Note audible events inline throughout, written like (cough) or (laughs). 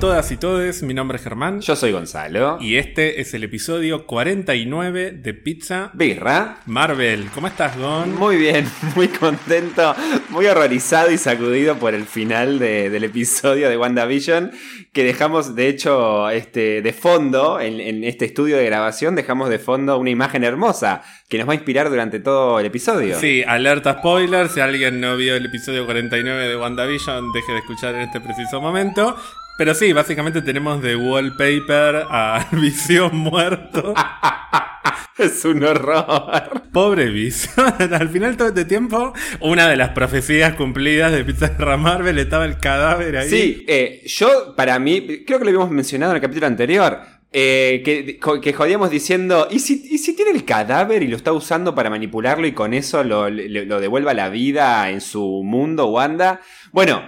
Todas y todes, mi nombre es Germán. Yo soy Gonzalo. Y este es el episodio 49 de Pizza Birra. Marvel. ¿Cómo estás, Gon? Muy bien, (laughs) muy contento, muy horrorizado y sacudido por el final de- del episodio de WandaVision, que dejamos, de hecho, este, de fondo, en, en este estudio de grabación, dejamos de fondo una imagen hermosa que nos va a inspirar durante todo el episodio. Sí, alerta spoiler. Si alguien no vio el episodio 49 de WandaVision, deje de escuchar en este preciso momento. Pero sí, básicamente tenemos de wallpaper a (laughs) Visión muerto. (laughs) Es un horror. Pobre Visión. (laughs) Al final todo este tiempo, una de las profecías cumplidas de Pizza Guerra Marvel estaba el cadáver ahí. Sí, eh, yo, para mí, creo que lo habíamos mencionado en el capítulo anterior. eh, que, que jodíamos diciendo, ¿y si, ¿y si tiene el cadáver y lo está usando para manipularlo y con eso lo, le- lo devuelva la vida en su mundo, Wanda? Bueno,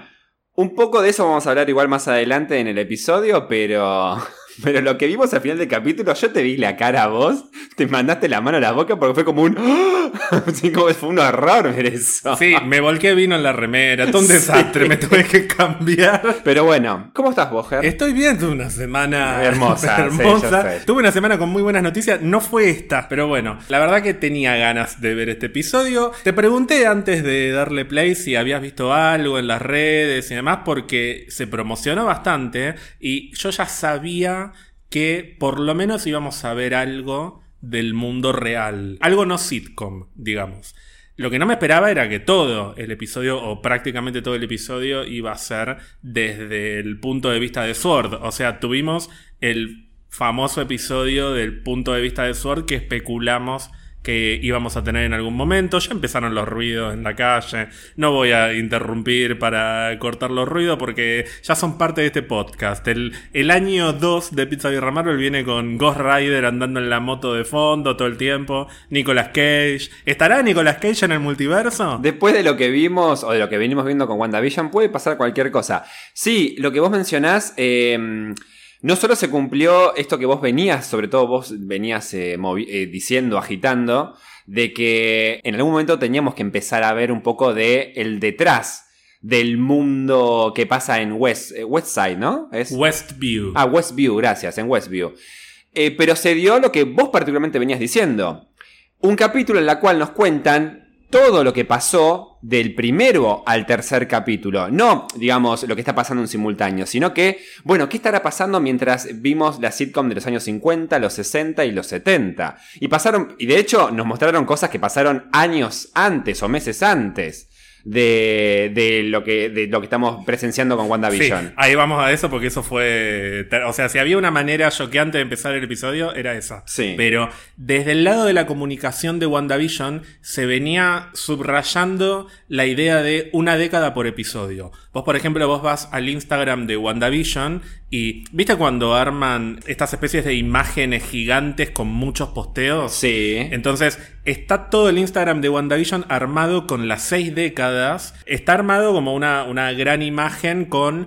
un poco de eso vamos a hablar igual más adelante en el episodio, pero, pero lo que vimos al final del capítulo, yo te vi la cara a vos, te mandaste la mano a la boca porque fue como un... (laughs) Así como fue un horror ver eso. Sí, me volqué vino en la remera, todo un Sí. desastre, me tuve que cambiar. Pero bueno, ¿cómo estás vos, Ger? Estoy bien, tuve una semana (laughs) Hermosa, (laughs) sí, hermosa. tuve una semana con muy buenas noticias, no fue esta, pero bueno, la verdad que tenía ganas de ver este episodio. Te pregunté antes de darle play si habías visto algo en las redes y demás, porque se promocionó bastante y yo ya sabía que por lo menos íbamos a ver algo del mundo real, algo no sitcom, digamos. Lo que no me esperaba era que todo el episodio, o prácticamente todo el episodio, iba a ser desde el punto de vista de Sword. O sea, tuvimos el famoso episodio del punto de vista de Sword que especulamos que íbamos a tener en algún momento. Ya empezaron los ruidos en la calle. No voy a interrumpir para cortar los ruidos porque ya son parte de este podcast. El, el año 2 de Pizza Birra Marvel viene con Ghost Rider andando en la moto de fondo todo el tiempo. Nicolas Cage. ¿Estará Nicolas Cage en el multiverso? Después de lo que vimos o de lo que venimos viendo con WandaVision, puede pasar cualquier cosa. Sí, lo que vos mencionás, eh, no solo se cumplió esto que vos venías, sobre todo vos venías eh, eh, diciendo, agitando, de que en algún momento teníamos que empezar a ver un poco de el detrás del mundo que pasa en West, eh, Westside, ¿no? Es, Westview. Ah, Westview, gracias, en Westview. Eh, pero se dio lo que vos particularmente venías diciendo. Un capítulo en la cual nos cuentan todo lo que pasó del primero al tercer capítulo. No, digamos, lo que está pasando en simultáneo, sino que, bueno, ¿qué estará pasando mientras vimos la sitcom de los años 50, los 60 y los 70? Y pasaron, y de hecho nos mostraron cosas que pasaron años antes o meses antes de, de lo, que, de lo que estamos presenciando con Sí, WandaVision. ahí vamos a eso porque eso fue... O sea, si había una manera choqueante de empezar el episodio, era esa. Sí. Pero desde el lado de la comunicación de WandaVision se venía subrayando la idea de una década por episodio. Vos, por ejemplo, vos vas al Instagram de WandaVision y ¿viste cuando arman estas especies de imágenes gigantes con muchos posteos? Sí. Entonces, está todo el Instagram de WandaVision armado con las seis décadas. Está armado como una, una gran imagen con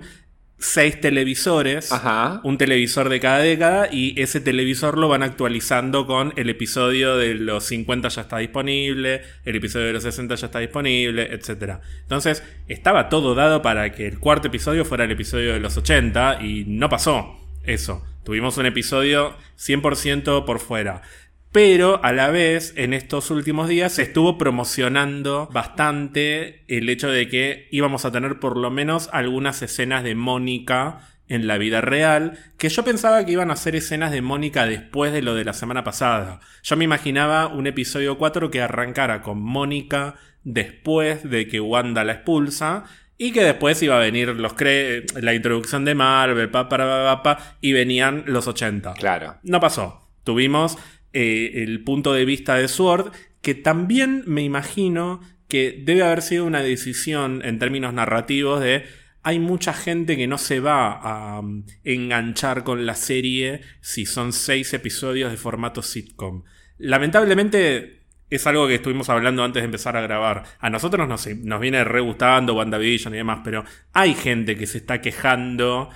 seis televisores. Ajá. Un televisor de cada década. Y ese televisor lo van actualizando con el episodio de los 50 ya está disponible. El episodio de los 60 ya está disponible, etc. Entonces, estaba todo dado para que el cuarto episodio fuera el episodio de los 80. Y no pasó eso. Tuvimos un episodio 100% por fuera. Pero a la vez, en estos últimos días, se estuvo promocionando bastante el hecho de que íbamos a tener por lo menos algunas escenas de Mónica en la vida real, que yo pensaba que iban a ser escenas de Mónica después de lo de la semana pasada. Yo me imaginaba un episodio 4 que arrancara con Mónica después de que Wanda la expulsa y que después iba a venir los cre la introducción de Marvel, pa, pa, pa, pa, pa, y venían los 80. Claro. No pasó. Tuvimos eh, el punto de vista de Sword, que también me imagino que debe haber sido una decisión en términos narrativos de hay mucha gente que no se va a um, enganchar con la serie si son seis episodios de formato sitcom. Lamentablemente es algo que estuvimos hablando antes de empezar a grabar. A nosotros nos, nos viene re gustando WandaVision y demás, pero hay gente que se está quejando,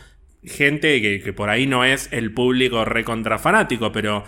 gente que, que por ahí no es el público recontra fanático, pero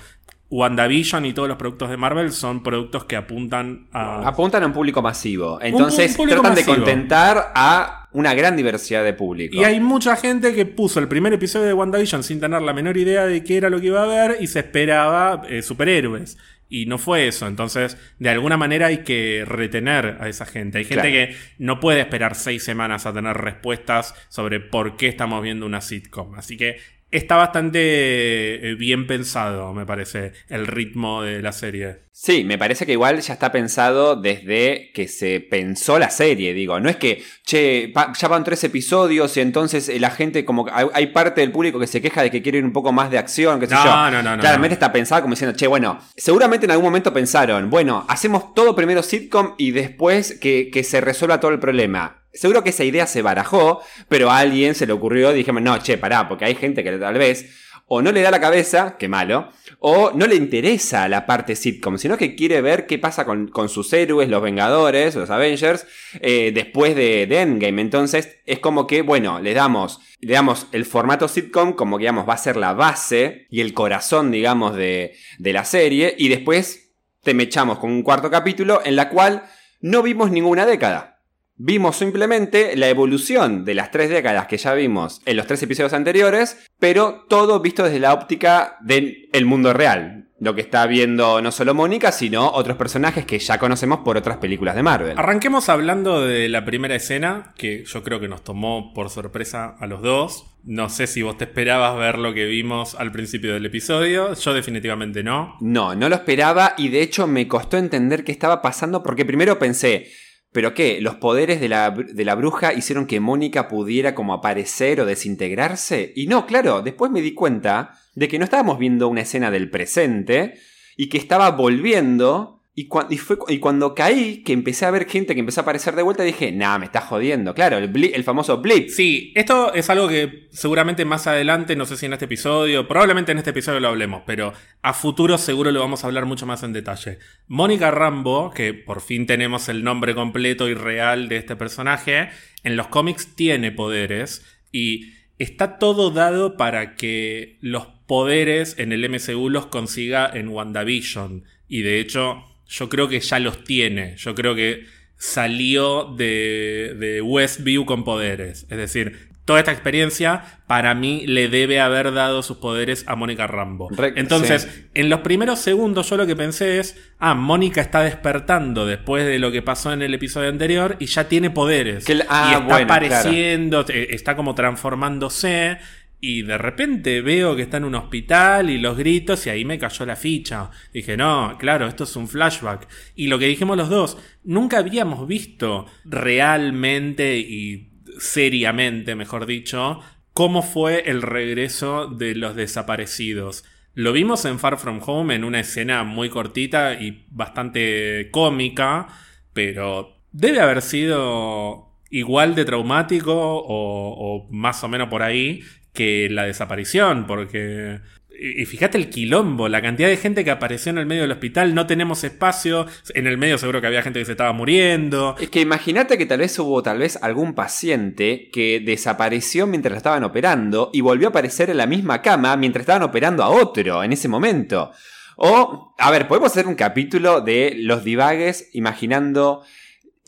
WandaVision y todos los productos de Marvel son productos que apuntan a... Apuntan a un público masivo. Entonces público tratan masivo. de contentar a una gran diversidad de público. Y hay mucha gente que puso el primer episodio de WandaVision sin tener la menor idea de qué era lo que iba a ver y se esperaba eh, superhéroes. Y no fue eso. Entonces, de alguna manera hay que retener a esa gente. Hay gente Claro. que no puede esperar seis semanas a tener respuestas sobre por qué estamos viendo una sitcom. Así que está bastante eh, bien pensado, me parece, el ritmo de la serie. Sí, me parece que igual ya está pensado desde que se pensó la serie, digo. No es que, che, pa- ya van tres episodios y entonces eh, la gente, como hay, hay parte del público que se queja de que quiere un poco más de acción, qué sé No, yo. no, no, no, Claramente no. está pensado como diciendo, che, bueno, seguramente en algún momento pensaron, bueno, hacemos todo primero sitcom y después que, que se resuelva todo el problema. Seguro que esa idea se barajó, pero a alguien se le ocurrió y dijimos, no, che, pará, porque hay gente que tal vez o no le da la cabeza, qué malo, o no le interesa la parte sitcom, sino que quiere ver qué pasa con, sus héroes, los Vengadores, los Avengers, eh, después de, de Endgame. Entonces es como que, bueno, le damos, le damos el formato sitcom como que, digamos, va a ser la base y el corazón, digamos, de, de la serie, y después te mechamos con un cuarto capítulo en la cual no vimos ninguna década. Vimos simplemente la evolución de las tres décadas que ya vimos en los tres episodios anteriores, pero todo visto desde la óptica del el mundo real. Lo que está viendo no solo Mónica, sino otros personajes que ya conocemos por otras películas de Marvel. Arranquemos hablando de la primera escena, que yo creo que nos tomó por sorpresa a los dos. No sé si vos te esperabas ver lo que vimos al principio del episodio. Yo definitivamente no. No, no lo esperaba y de hecho me costó entender qué estaba pasando porque primero pensé, ¿pero qué? ¿Los poderes de la, de la bruja hicieron que Mónica pudiera como aparecer o desintegrarse? Y no, claro, después me di cuenta de que no estábamos viendo una escena del presente y que estaba volviendo. Y, cua- y fue, cu- y cuando caí, que empecé a ver gente que empezó a aparecer de vuelta, dije, nah, me está jodiendo. Claro, el, el famoso blip. Sí, esto es algo que seguramente más adelante, no sé si en este episodio, probablemente en este episodio lo hablemos, pero a futuro seguro lo vamos a hablar mucho más en detalle. Mónica Rambo, que por fin tenemos el nombre completo y real de este personaje, en los cómics tiene poderes y está todo dado para que los poderes en el MCU los consiga en WandaVision. Y de hecho, yo creo que ya los tiene. Yo creo que salió de, de Westview con poderes. Es decir, toda esta experiencia para mí le debe haber dado sus poderes a Mónica Rambo. Entonces, sí. en los primeros segundos yo lo que pensé es, ah, Mónica está despertando después de lo que pasó en el episodio anterior y ya tiene poderes. Que ah, y está bueno, apareciendo, eh, está como transformándose. Y de repente veo que está en un hospital y los gritos y ahí me cayó la ficha. Dije, no, claro, esto es un flashback. Y lo que dijimos los dos, nunca habíamos visto realmente y seriamente, mejor dicho, cómo fue el regreso de los desaparecidos. Lo vimos en Far From Home en una escena muy cortita y bastante cómica, pero debe haber sido igual de traumático o, más o menos por ahí que la desaparición, porque... Y fíjate el quilombo, la cantidad de gente que apareció en el medio del hospital, no tenemos espacio, en el medio seguro que había gente que se estaba muriendo. Es que imagínate que tal vez hubo tal vez algún paciente que desapareció mientras estaban operando y volvió a aparecer en la misma cama mientras estaban operando a otro en ese momento. O, a ver, podemos hacer un capítulo de los divagues imaginando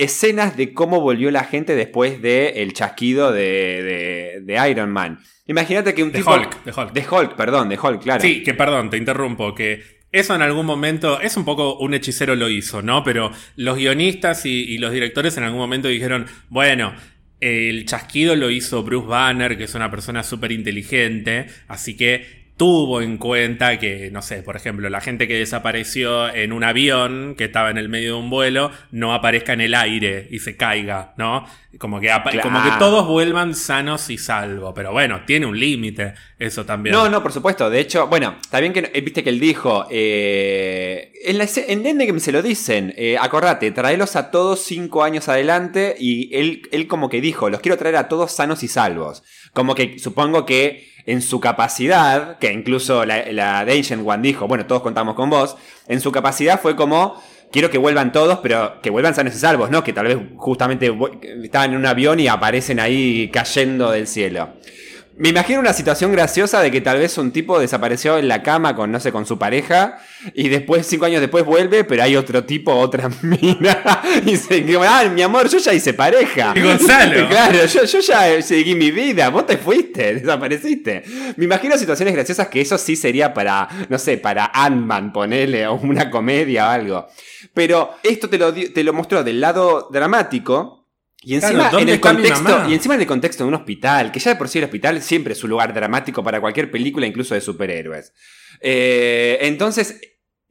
escenas de cómo volvió la gente después del chasquido de, de- de Iron Man. Imagínate que un De tipo... Hulk, de Hulk. De Hulk, perdón, de Hulk, claro. Sí, que perdón, te interrumpo, que eso en algún momento, es un poco un hechicero lo hizo, ¿no? Pero los guionistas y, y los directores en algún momento dijeron, bueno, el chasquido lo hizo Bruce Banner, que es una persona súper inteligente, así que tuvo en cuenta que, no sé, por ejemplo, la gente que desapareció en un avión que estaba en el medio de un vuelo no aparezca en el aire y se caiga, ¿no? Como que, Claro. como que todos vuelvan sanos y salvos. Pero bueno, tiene un límite eso también. No, no, por supuesto. De hecho, bueno, está bien que eh, viste que él dijo. eh, en, la, en Endgame se lo dicen. eh, acordate, traelos a todos cinco años adelante. Y él, él como que dijo: los quiero traer a todos sanos y salvos. Como que supongo que en su capacidad, que incluso la, la de Ancient One dijo: bueno, todos contamos con vos. En su capacidad fue como. Quiero que vuelvan todos, pero que vuelvan sanos y salvos, ¿no? Que tal vez justamente estaban en un avión y aparecen ahí cayendo del cielo. Me imagino una situación graciosa de que tal vez un tipo desapareció en la cama con, no sé, con su pareja y después, cinco años después vuelve, pero hay otro tipo, otra (laughs) mina. Y dice, ah, mi amor, yo ya hice pareja. Y Gonzalo. (laughs) claro, yo, yo ya seguí mi vida, vos te fuiste, (laughs) desapareciste. Me imagino situaciones graciosas que eso sí sería para, no sé, para Ant-Man, ponele, o una comedia o algo. Pero esto te lo, te lo mostró del lado dramático. Y Claro, encima, en ¿dónde el contexto, y encima en el contexto de un hospital, que ya de por sí el hospital siempre es un lugar dramático para cualquier película, incluso de superhéroes. Eh, entonces,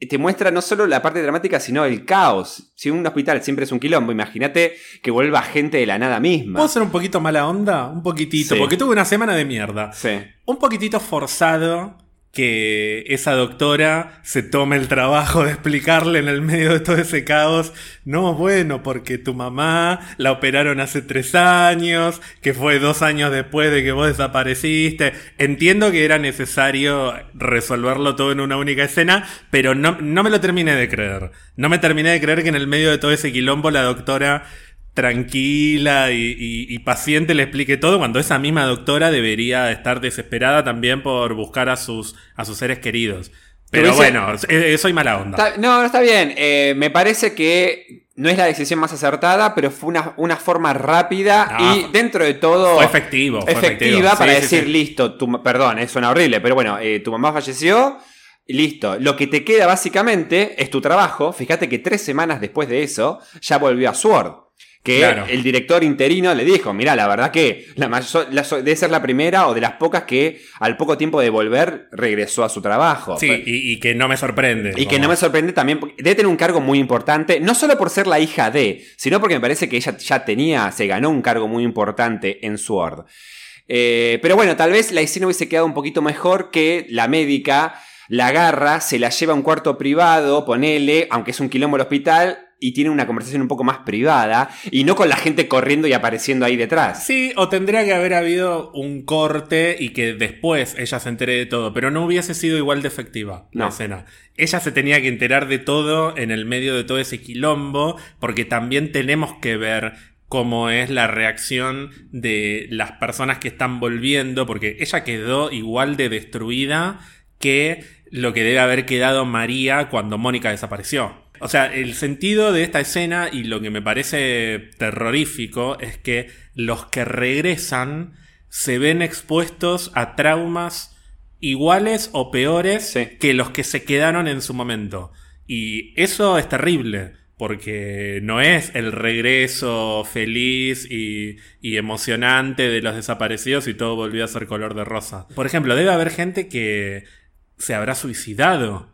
te muestra no solo la parte dramática, sino el caos. Si un hospital siempre es un quilombo, imagínate que vuelva gente de la nada misma. ¿Puedo ser un poquito mala onda? Un poquitito, Sí. porque tuve una semana de mierda. Sí. Un poquitito forzado que esa doctora se tome el trabajo de explicarle en el medio de todo ese caos. No, bueno, porque tu mamá la operaron hace tres años, que fue dos años después de que vos desapareciste. Entiendo que era necesario resolverlo todo en una única escena, pero no, no me lo terminé de creer. No me terminé de creer que en el medio de todo ese quilombo la doctora tranquila y, y- y paciente le explique todo cuando esa misma doctora debería estar desesperada también por buscar a sus, a sus seres queridos. Pero bueno, soy mala onda. Está- no, no está bien. Eh, me parece que no es la decisión más acertada, pero fue una, una forma rápida No. y dentro de todo Fue efectivo. Fue efectiva efectivo. para Sí, decir, sí. listo, tu, perdón, suena horrible, pero bueno, eh, tu mamá falleció, listo. Lo que te queda básicamente es tu trabajo. Fíjate que tres semanas después de eso ya volvió a Sword. Que Claro. el director interino le dijo, mira, la verdad que la mayo- la so- debe ser la primera o de las pocas que al poco tiempo de volver regresó a su trabajo. Sí, y, y que no me sorprende. Y que no me sorprende también, debe tener un cargo muy importante, no solo por ser la hija de, sino porque me parece que ella ya tenía, se ganó un cargo muy importante en Sword. Eh, pero bueno, tal vez la escena hubiese quedado un poquito mejor que la médica la agarra, se la lleva a un cuarto privado, ponele, aunque es un quilombo el hospital, y tiene una conversación un poco más privada, y no con la gente corriendo y apareciendo ahí detrás. Sí, o tendría que haber habido un corte y que después ella se entere de todo, pero no hubiese sido igual de efectiva la escena. Ella se tenía que enterar de todo en el medio de todo ese quilombo, porque también tenemos que ver cómo es la reacción de las personas que están volviendo, porque ella quedó igual de destruida que lo que debe haber quedado María cuando Mónica desapareció. O sea, el sentido de esta escena y lo que me parece terrorífico es que los que regresan se ven expuestos a traumas iguales o peores Sí. que los que se quedaron en su momento. Y eso es terrible, porque no es el regreso feliz y, y emocionante de los desaparecidos y todo volvió a ser color de rosa. Por ejemplo, debe haber gente que se habrá suicidado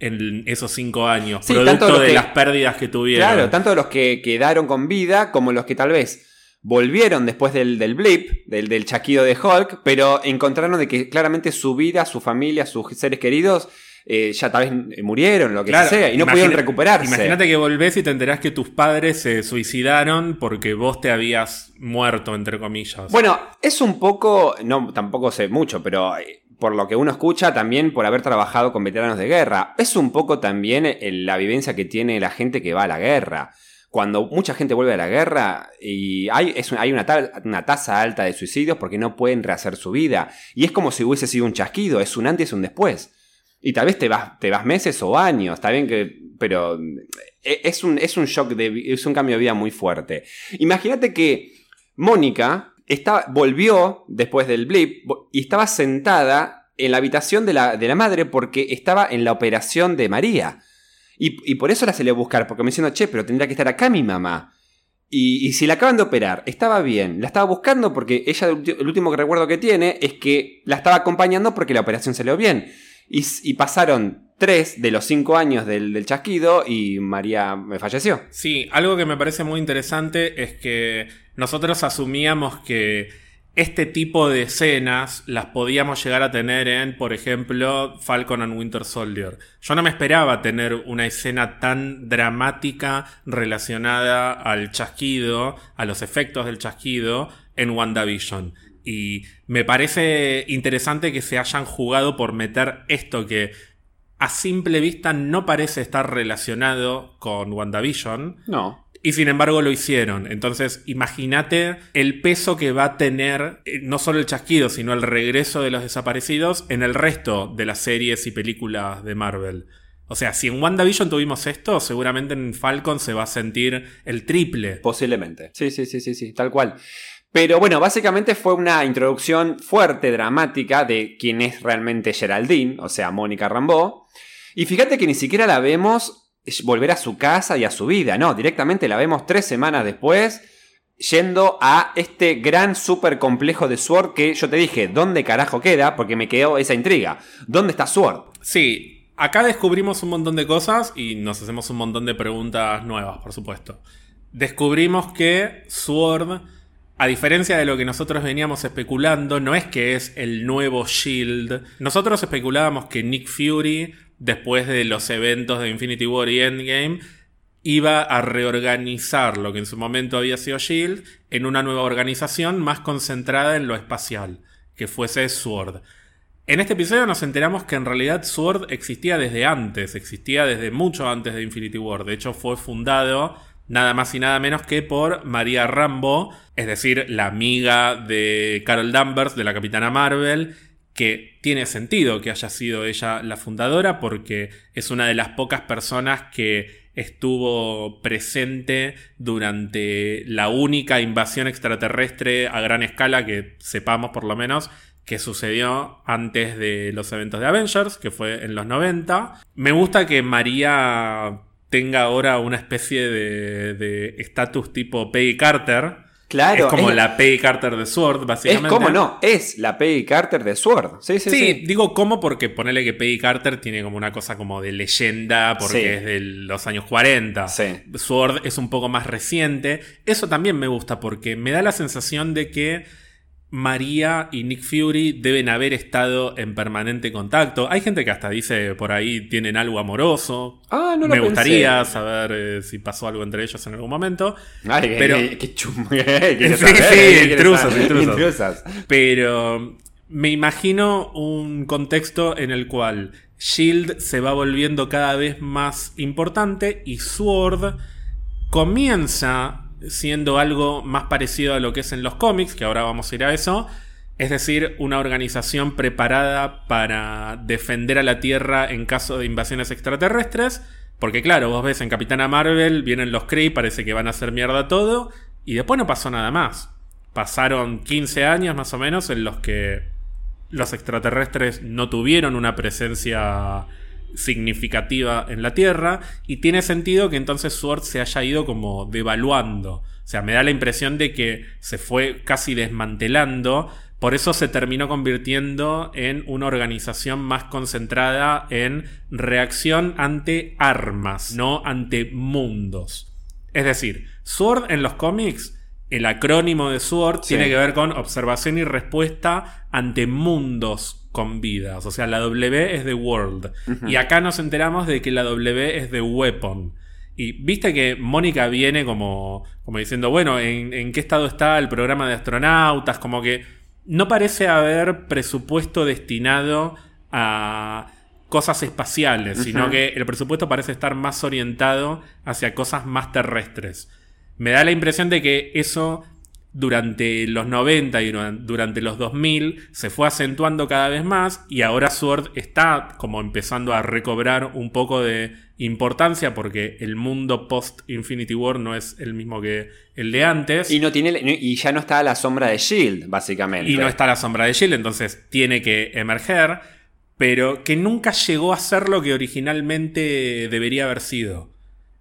en esos cinco años, Sí, tanto producto los de que- las pérdidas que tuvieron. Claro, tanto los que quedaron con vida como los que tal vez volvieron después del, del blip, del, del chaquido de Hulk, pero encontraron de que claramente su vida, su familia, sus seres queridos eh, ya tal vez murieron, lo que Claro, sea, y no imagina- pudieron recuperarse. Imagínate que volvés y te enterás que tus padres se suicidaron porque vos te habías muerto, entre comillas. Bueno, es un poco, no, tampoco sé mucho, pero eh, por lo que uno escucha, también por haber trabajado con veteranos de guerra, es un poco también eh, la vivencia que tiene la gente que va a la guerra. Cuando mucha gente vuelve a la guerra y hay, hay una, una tasa alta de suicidios porque no pueden rehacer su vida. Y es como si hubiese sido un chasquido, es un antes y un después. Y tal vez te vas, te vas meses o años, está bien que. Pero eh, es un, es un shock, de, es un cambio de vida muy fuerte. Imagínate que Mónica volvió después del blip y estaba sentada en la habitación de la, de la madre porque estaba en la operación de María. Y, por eso la salió a buscar, porque me diciendo, che, pero tendría que estar acá mi mamá. Y, si la acaban de operar, estaba bien, la estaba buscando porque ella, el último recuerdo que tiene es que la estaba acompañando porque la operación salió bien. Y, y pasaron tres de los cinco años del, del chasquido y María me falleció. Sí, algo que me parece muy interesante es que nosotros asumíamos que este tipo de escenas las podíamos llegar a tener en, por ejemplo, Falcon and Winter Soldier. Yo no me esperaba tener una escena tan dramática relacionada al chasquido, a los efectos del chasquido en WandaVision. Y me parece interesante que se hayan jugado por meter esto que a simple vista no parece estar relacionado con WandaVision. No. Y sin embargo lo hicieron. Entonces, imagínate el peso que va a tener eh, no solo el chasquido, sino el regreso de los desaparecidos en el resto de las series y películas de Marvel. O sea, si en WandaVision tuvimos esto, seguramente en Falcon se va a sentir el triple. Posiblemente. Sí, sí, sí, sí, sí, tal cual. Pero bueno, básicamente fue una introducción fuerte, dramática, de quién es realmente Geraldine, o sea, Mónica Rambeau. Y fíjate que ni siquiera la vemos volver a su casa y a su vida, no, directamente la vemos tres semanas después yendo a este gran super complejo de Sword que yo te dije, ¿dónde carajo queda? Porque me quedó esa intriga. ¿Dónde está Sword? Sí, acá descubrimos un montón de cosas y nos hacemos un montón de preguntas nuevas, por supuesto. Descubrimos que Sword a diferencia de lo que nosotros veníamos especulando, no es que es el nuevo Shield. Nosotros especulábamos que Nick Fury, después de los eventos de Infinity War y Endgame, iba a reorganizar lo que en su momento había sido Shield en una nueva organización más concentrada en lo espacial, que fuese Sword. En este episodio nos enteramos que en realidad Sword existía desde antes, existía desde mucho antes de Infinity War. De hecho, fue fundado nada más y nada menos que por María Rambo, es decir, la amiga de Carol Danvers, de la Capitana Marvel, que tiene sentido que haya sido ella la fundadora porque es una de las pocas personas que estuvo presente durante la única invasión extraterrestre a gran escala que sepamos por lo menos que sucedió antes de los eventos de Avengers, que fue en los 90. Me gusta que María tenga ahora una especie de estatus tipo Peggy Carter. Claro. Es como la Peggy Carter de Sword, básicamente. Es como no, es la Peggy Carter de Sword. Sí, sí, sí. digo como porque ponele que Peggy Carter tiene como una cosa como de leyenda porque es de los años 40. Sí. Sword es un poco más reciente. Eso también me gusta porque me da la sensación de que María y Nick Fury deben haber estado en permanente contacto. Hay gente que hasta dice por ahí tienen algo amoroso. Ah, no lo Me gustaría saber eh, si pasó algo entre ellos en algún momento. Ay, pero (laughs) qué, sí, sí, intrusos, intrusos. Pero me imagino un contexto en el cual Shield se va volviendo cada vez más importante y Sword comienza siendo algo más parecido a lo que es en los cómics, que ahora vamos a ir a eso. Es decir, una organización preparada para defender a la Tierra en caso de invasiones extraterrestres. Porque claro, vos ves en Capitana Marvel, vienen los Kree, parece que van a hacer mierda todo. Y después no pasó nada más. Pasaron 15 años más o menos en los que los extraterrestres no tuvieron una presencia significativa en la Tierra y tiene sentido que entonces Sword se haya ido como devaluando. O sea, me da la impresión de que se fue casi desmantelando, por eso se terminó convirtiendo en una organización más concentrada en reacción ante armas, no ante mundos. Es decir, Sword en los cómics el acrónimo de SWORD tiene que ver con observación y respuesta ante mundos con vidas. O sea, la W es de World. Y acá nos enteramos de que la W es de Weapon. Y viste que Mónica viene como, como diciendo, bueno, ¿en, ¿en, qué estado está el programa de astronautas? Como que no parece haber presupuesto destinado a cosas espaciales, sino que el presupuesto parece estar más orientado hacia cosas más terrestres. Me da la impresión de que eso durante los 90 y durante los 2000 se fue acentuando cada vez más y ahora Sword está como empezando a recobrar un poco de importancia porque el mundo post Infinity War no es el mismo que el de antes. Y, no tiene, y ya no está a la sombra de Shield, básicamente. Y no está a la sombra de Shield, entonces tiene que emerger, pero que nunca llegó a ser lo que originalmente debería haber sido.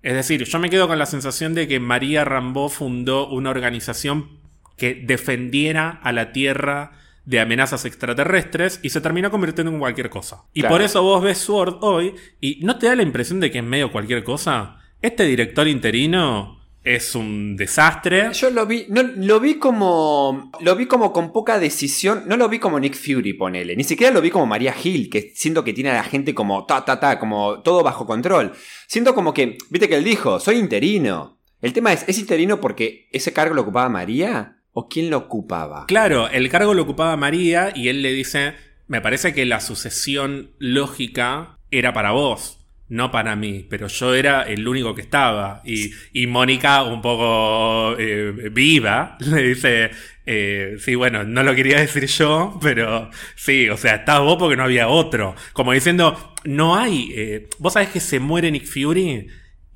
Es decir, yo me quedo con la sensación de que María Rambo fundó una organización que defendiera a la Tierra de amenazas extraterrestres y se terminó convirtiendo en cualquier cosa. Y por eso vos ves Sword hoy y no te da la impresión de que es medio cualquier cosa. Este director interino es un desastre. Yo lo vi, no, lo vi como. Lo vi como con poca decisión. No lo vi como Nick Fury, ponele. Ni siquiera lo vi como María Hill, que siento que tiene a la gente como ta, ta, ta, como todo bajo control. Siento como que, viste que él dijo, soy interino. El tema es, ¿es interino porque ese cargo lo ocupaba María? ¿O quién lo ocupaba? Claro, el cargo lo ocupaba María y él le dice, me parece que la sucesión lógica era para vos. No para mí, pero yo era el único que estaba. Y, y Mónica, un poco eh, viva, (laughs) le dice, eh, sí, bueno, no lo quería decir yo, pero sí, o sea, estaba vos porque no había otro. Como diciendo, no hay... eh, vos sabés que se muere Nick Fury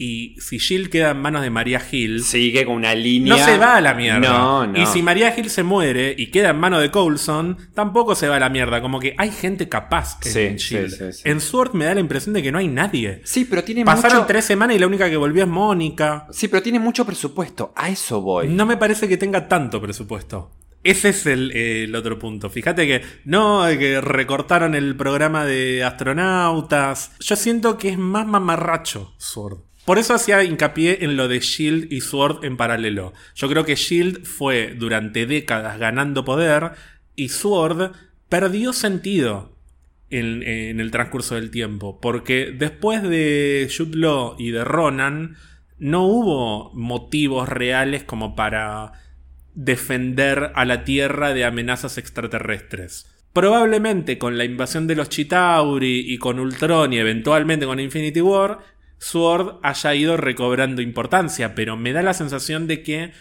y si Shield queda en manos de María Hill... Sigue con una línea. No se va a la mierda. No, no. Y si María Hill se muere y queda en manos de Coulson, tampoco se va a la mierda. Como que hay gente capaz en Sí, Shield. sí, sí, sí. En Sword me da la impresión de que no hay nadie. Sí, pero tiene Pasaron mucho. tres semanas y la única que volvió es Mónica. Sí, pero tiene mucho presupuesto. A eso voy. No me parece que tenga tanto presupuesto. Ese es el, eh, el otro punto. Fíjate que no, que recortaron el programa de astronautas. Yo siento que es más mamarracho Sword. Por eso hacía hincapié en lo de Shield y Sword en paralelo. Yo creo que Shield fue durante décadas ganando poder y Sword perdió sentido en, el transcurso del tiempo. Porque después de Jude Law y de Ronan, no hubo motivos reales como para defender a la Tierra de amenazas extraterrestres. Probablemente con la invasión de los Chitauri y con Ultron y eventualmente con Infinity War, Sword haya ido recobrando importancia, pero me da la sensación de que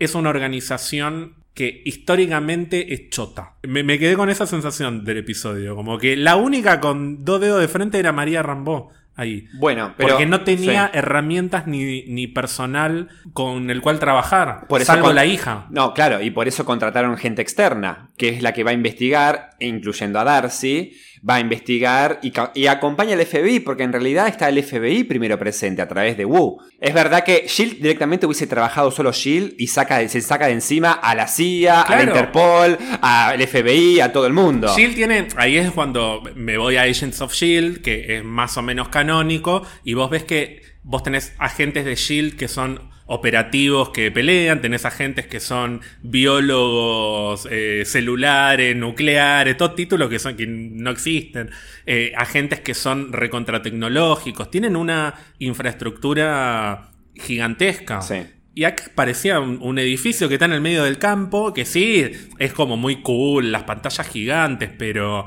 es una organización que históricamente es chota. Me, me quedé con esa sensación del episodio, como que la única con dos dedos de frente era María Rambó ahí. Bueno, pero. Porque no tenía sí. herramientas ni, ni personal con el cual trabajar. Por eso salvo con- la hija. No, claro, y por eso contrataron gente externa, que es la que va a investigar, incluyendo a Darcy, va a investigar y, acompaña al FBI, porque en realidad está el FBI primero presente a través de Wu. Es verdad que Shield directamente hubiese trabajado solo Shield y saca, se saca de encima a la CIA, a la. Interpol, al FBI, a todo el mundo. Shield tiene. Ahí es cuando me voy a Agents of Shield, que es más o menos canónico, y vos ves que vos tenés agentes de Shield que son operativos que pelean, tenés agentes que son biólogos eh, celulares, nucleares, todos títulos que son que no existen, eh, agentes que son recontratecnológicos, tienen una infraestructura gigantesca. Sí. Y acá parecía un, un edificio que está en el medio del campo, que sí, es como muy cool, las pantallas gigantes, pero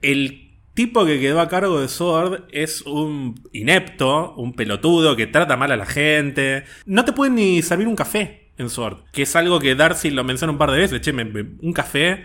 el tipo que quedó a cargo de Sword es un inepto, un pelotudo que trata mal a la gente. No te pueden ni servir un café en Sword, que es algo que Darcy lo menciona un par de veces, che, me- me- un café,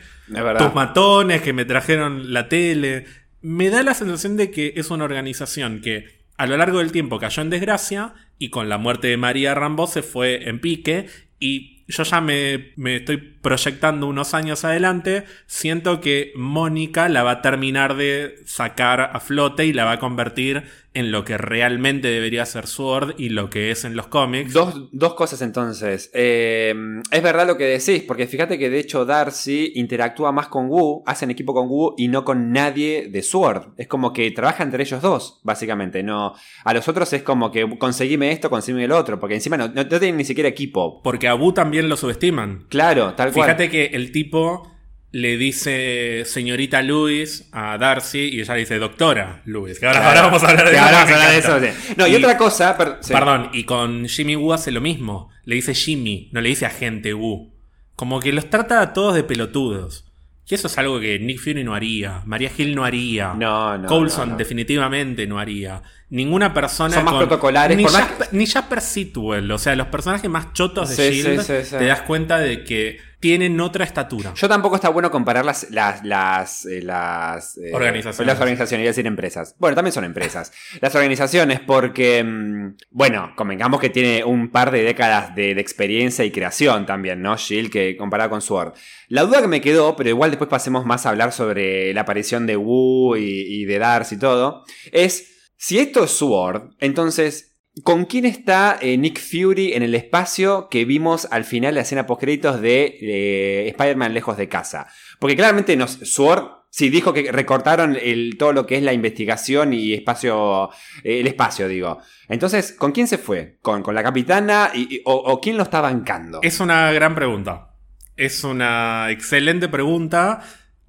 tus matones que me trajeron la tele. Me da la sensación de que es una organización que a lo largo del tiempo cayó en desgracia y con la muerte de María Rambó se fue en pique y yo ya me, me estoy proyectando unos años adelante, siento que Mónica la va a terminar de sacar a flote y la va a convertir en lo que realmente debería ser Sword y lo que es en los cómics. Dos, dos cosas entonces. Eh, es verdad lo que decís, porque fíjate que de hecho Darcy interactúa más con Wu, hacen equipo con Wu y no con nadie de Sword. Es como que trabaja entre ellos dos, básicamente. No, a los otros es como que conseguime esto, conseguime el otro, porque encima no, no, no tienen ni siquiera equipo. Porque a Wu también lo subestiman. Claro, tal cual. Fíjate que el tipo le dice señorita Luis a Darcy y ella le dice doctora Luis. Que ahora, Claro. ahora vamos a hablar de Que eso. ahora vamos a hablar de eso, sí. No, y, otra cosa. per- sí. Perdón, y con Jimmy Woo hace lo mismo. Le dice Jimmy, no le dice agente Woo. Como que los trata a todos de pelotudos. Y eso es algo que Nick Fury no haría. María Hill no haría. No, no, Coulson no. definitivamente no haría. Ninguna persona Son más con- protocolares, Ni, por más- Jasper, ni Jasper Sitwell. O sea, los personajes más chotos de Sí, Shield sí, sí, sí. te das cuenta de que tienen otra estatura. Yo tampoco está bueno comparar las, las, las, eh, las eh, Organizaciones. Las organizaciones, iba a decir empresas. Bueno, también son empresas. (laughs) Las organizaciones, porque, mm, bueno, convengamos que tiene un par de décadas de, de experiencia y creación también, ¿no? Shield, que comparado con Sword. La duda que me quedó, pero igual después pasemos más a hablar sobre la aparición de Wu y, y de Darcy y todo, es si esto es Sword, entonces. ¿Con quién está eh, Nick Fury en el espacio que vimos al final de la escena postcréditos de eh, Spider-Man lejos de casa? Porque claramente nos, Sword sí dijo que recortaron todo lo que es la investigación y espacio, eh, el espacio, digo. Entonces, ¿con quién se fue? ¿Con, la capitana o quién lo está bancando? Es una gran pregunta. Es una excelente pregunta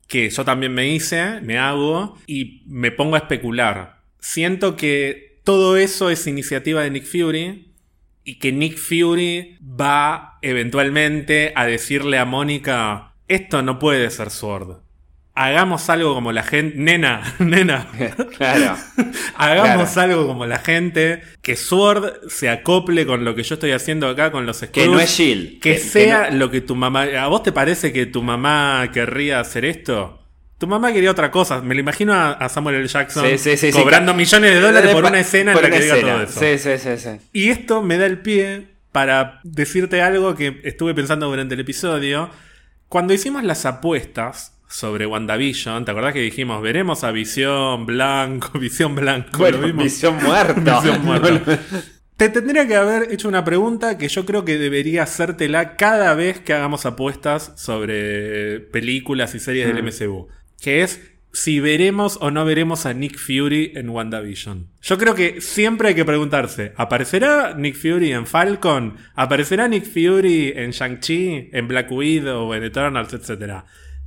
que yo también me hice, me hago y me pongo a especular. Siento que todo eso es iniciativa de Nick Fury y que Nick Fury va eventualmente a decirle a Mónica, esto no puede ser Sword. hagamos algo como la gente. Nena, (laughs) nena. (laughs) claro. (laughs) hagamos Claro. algo como la gente. Que Sword se acople con lo que yo estoy haciendo acá con los Skrulls. Que no es Shield. Que Que- sea que no- lo que tu mamá. ¿A vos te parece que tu mamá querría hacer esto? Tu mamá quería otra cosa. Me lo imagino a, Samuel L. Jackson Sí, sí, sí, sí. cobrando millones de dólares por una escena por en la que diga escena. todo eso. Sí, sí, sí, sí. Y esto me da el pie para decirte algo que estuve pensando durante el episodio. Cuando hicimos las apuestas sobre WandaVision, ¿te acordás que dijimos, veremos a Visión Blanco, (laughs) Visión Blanco? Bueno, lo vimos. Visión muerto. (laughs) Visión (laughs) muerto. Te tendría que haber hecho una pregunta que yo creo que debería hacértela cada vez que hagamos apuestas sobre películas y series del Mm. MCU. Que es si veremos o no veremos a Nick Fury en WandaVision. Yo creo que siempre hay que preguntarse, ¿aparecerá Nick Fury en Falcon? ¿Aparecerá Nick Fury en Shang-Chi, en Black Widow, en Eternals, etcétera?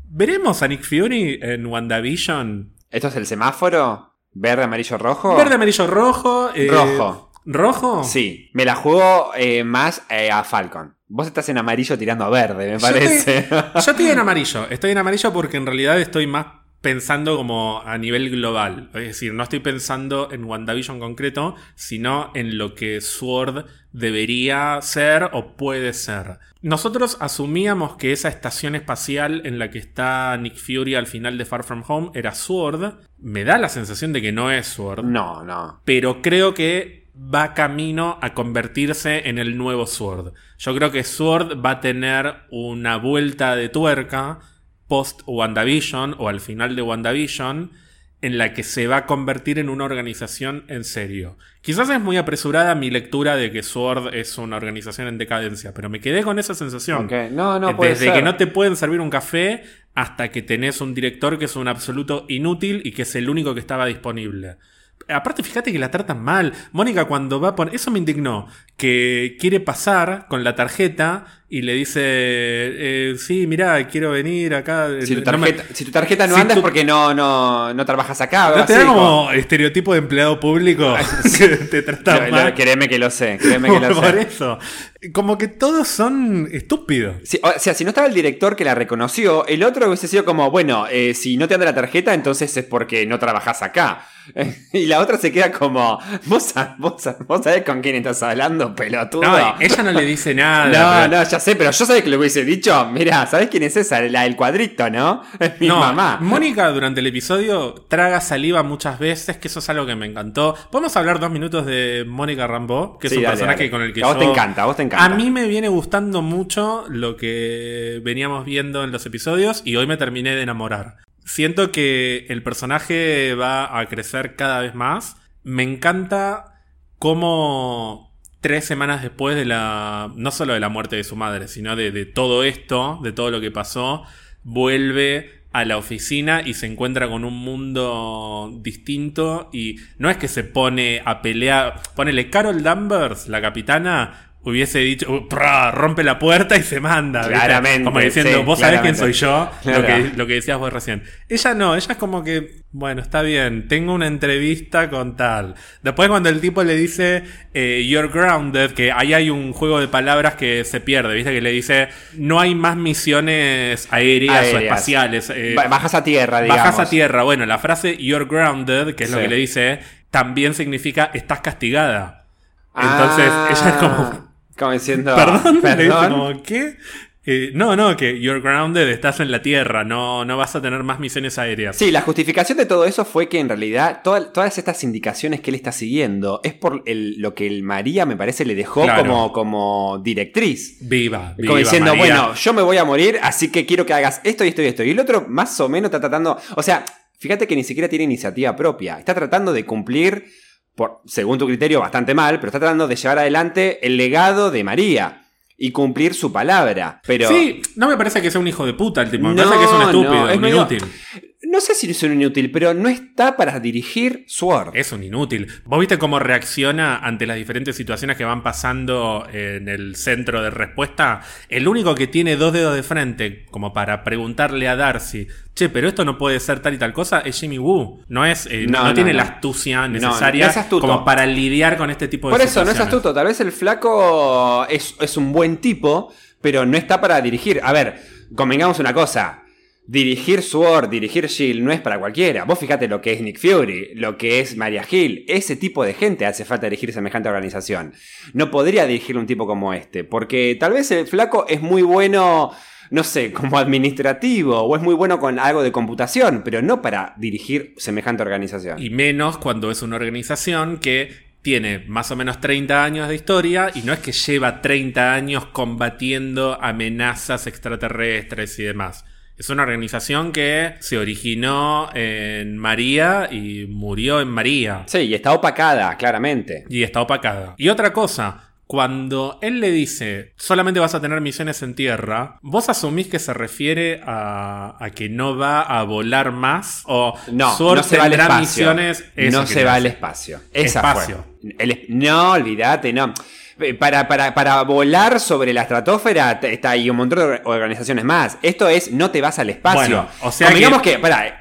¿Veremos a Nick Fury en WandaVision? ¿Esto es el semáforo? ¿Verde, amarillo, rojo? Verde, amarillo, rojo. eh, Rojo. ¿Rojo? Sí, me la juego eh, más eh, a Falcon. Vos estás en amarillo tirando a verde, me Yo parece. estoy- (laughs) Yo estoy en amarillo. Estoy en amarillo porque en realidad estoy más pensando como a nivel global. Es decir, no estoy pensando en WandaVision concreto, sino en lo que Sword debería ser o puede ser. Nosotros asumíamos que esa estación espacial en la que está Nick Fury al final de Far From Home era Sword. Me da la sensación de que no es Sword no, no. pero creo que va camino a convertirse en el nuevo Sword. Yo creo que Sword va a tener una vuelta de tuerca post WandaVision o al final de WandaVision en la que se va a convertir en una organización en serio. Quizás es muy apresurada mi lectura de que Sword es una organización en decadencia, pero me quedé con esa sensación. No, no, puede Desde ser. que no te pueden servir un café hasta que tenés un director que es un absoluto inútil y que es el único que estaba disponible. Aparte, fíjate que la tratan mal. Mónica, cuando va por. Eso me indignó. Que quiere pasar con la tarjeta y le dice: eh, Sí, mirá, quiero venir acá. Si tu No me- tarjeta, si tu tarjeta no Si anda tu- es porque no, no, no trabajas acá. ¿No te da como estereotipo de empleado público (laughs) que te trata Lo- mal? créeme que lo sé, créeme que lo por sé. eso. Como que todos son estúpidos. Sí, o sea, si no estaba el director que la reconoció, el otro hubiese sido como, bueno, eh, si no te anda la tarjeta, entonces es porque no trabajas acá. (laughs) y la otra se queda como, ¿vos, vos, vos sabés con quién estás hablando, pelotudo? No, ella no le dice nada. (laughs) No, pero- no, ya sé, pero yo sabés que le hubiese dicho, mira, ¿sabés quién es esa? La del cuadrito, ¿no? (laughs) Es mi No, mamá. Mónica durante el episodio traga saliva muchas veces, que eso es algo que me encantó. ¿Podemos hablar dos minutos de Mónica Rambeau? Que es un dale, personaje dale. con el que a vos yo... te encanta, a vos te encanta. A mí me viene gustando mucho lo que veníamos viendo en los episodios y hoy me terminé de enamorar. Siento que el personaje va a crecer cada vez más. Me encanta cómo tres semanas después de la... no solo de la muerte de su madre, sino de, de todo esto, de todo lo que pasó, vuelve a la oficina y se encuentra con un mundo distinto y no es que se pone a pelear, ponele Carol Danvers, la capitana, hubiese dicho, "Uh, pra", rompe la puerta y se manda, ¿viste? Claramente, como diciendo, sí, vos sabés quién claramente. soy yo, lo, Claro. que, lo que decías vos recién. Ella no, ella es como que, bueno, está bien, tengo una entrevista con tal. Después cuando el tipo le dice, eh, you're grounded, que ahí hay un juego de palabras que se pierde, ¿viste? Que le dice, no hay más misiones aéreas, o espaciales. eh, Ba- Bajas a tierra, digamos. Bajas a tierra. Bueno, la frase you're grounded, que es lo que le dice, también significa estás castigada. Entonces, Ah, ella es como, Como diciendo, perdón, perdón. como, ¿qué? Eh, no, no, que you're grounded, estás en la tierra, no, no vas a tener más misiones aéreas. Sí, la justificación de todo eso fue que en realidad toda- todas estas indicaciones que él está siguiendo es por el- lo que el María me parece le dejó Claro. como, como directriz. Viva, viva. Como diciendo, María. bueno, yo me voy a morir, así que quiero que hagas esto y esto y esto. Y el otro más o menos está tratando, o sea, fíjate que ni siquiera tiene iniciativa propia. Está tratando de cumplir, por, según tu criterio, bastante mal, pero está tratando de llevar adelante el legado de María y cumplir su palabra. Pero Sí, no me parece que sea un hijo de puta el tipo, me No, parece que es un no, estúpido, es un medio- inútil. No sé si es un inútil, pero no está para dirigir Sword. Es un inútil. ¿Vos viste cómo reacciona ante las diferentes situaciones que van pasando en el centro de respuesta? El único que tiene dos dedos de frente, como para preguntarle a Darcy, che, pero esto no puede ser tal y tal cosa, es Jimmy Woo. No es, eh, no, No, no no, tiene no. la astucia necesaria es como para lidiar con este tipo de Por eso, no es astuto. Tal vez el flaco es, es un buen tipo, pero no está para dirigir. A ver, convengamos una cosa. Dirigir Sword, dirigir Shield no es para cualquiera. Vos fíjate lo que es Nick Fury, lo que es Maria Hill. Ese tipo de gente hace falta dirigir semejante organización. No podría dirigir un tipo como este, porque tal vez el flaco es muy bueno no sé, como administrativo o es muy bueno con algo de computación, pero no para dirigir semejante organización. Y menos cuando es una organización que tiene más o menos 30 años de historia y no es que lleva 30 años combatiendo amenazas extraterrestres y demás. Es una organización que se originó en María y murió en María. Sí, y está opacada, claramente. Y está opacada. Y otra cosa, cuando él le dice, solamente vas a tener misiones en tierra, ¿vos asumís que se refiere a, que no va a volar más? ¿O no, no se va al espacio. no se va al espacio. espacio. no, olvídate, no. Eh, para, para, volar sobre la estratosfera está ahí un montón de organizaciones más. Esto es, no te vas al espacio. o sea, digamos que, para, eh,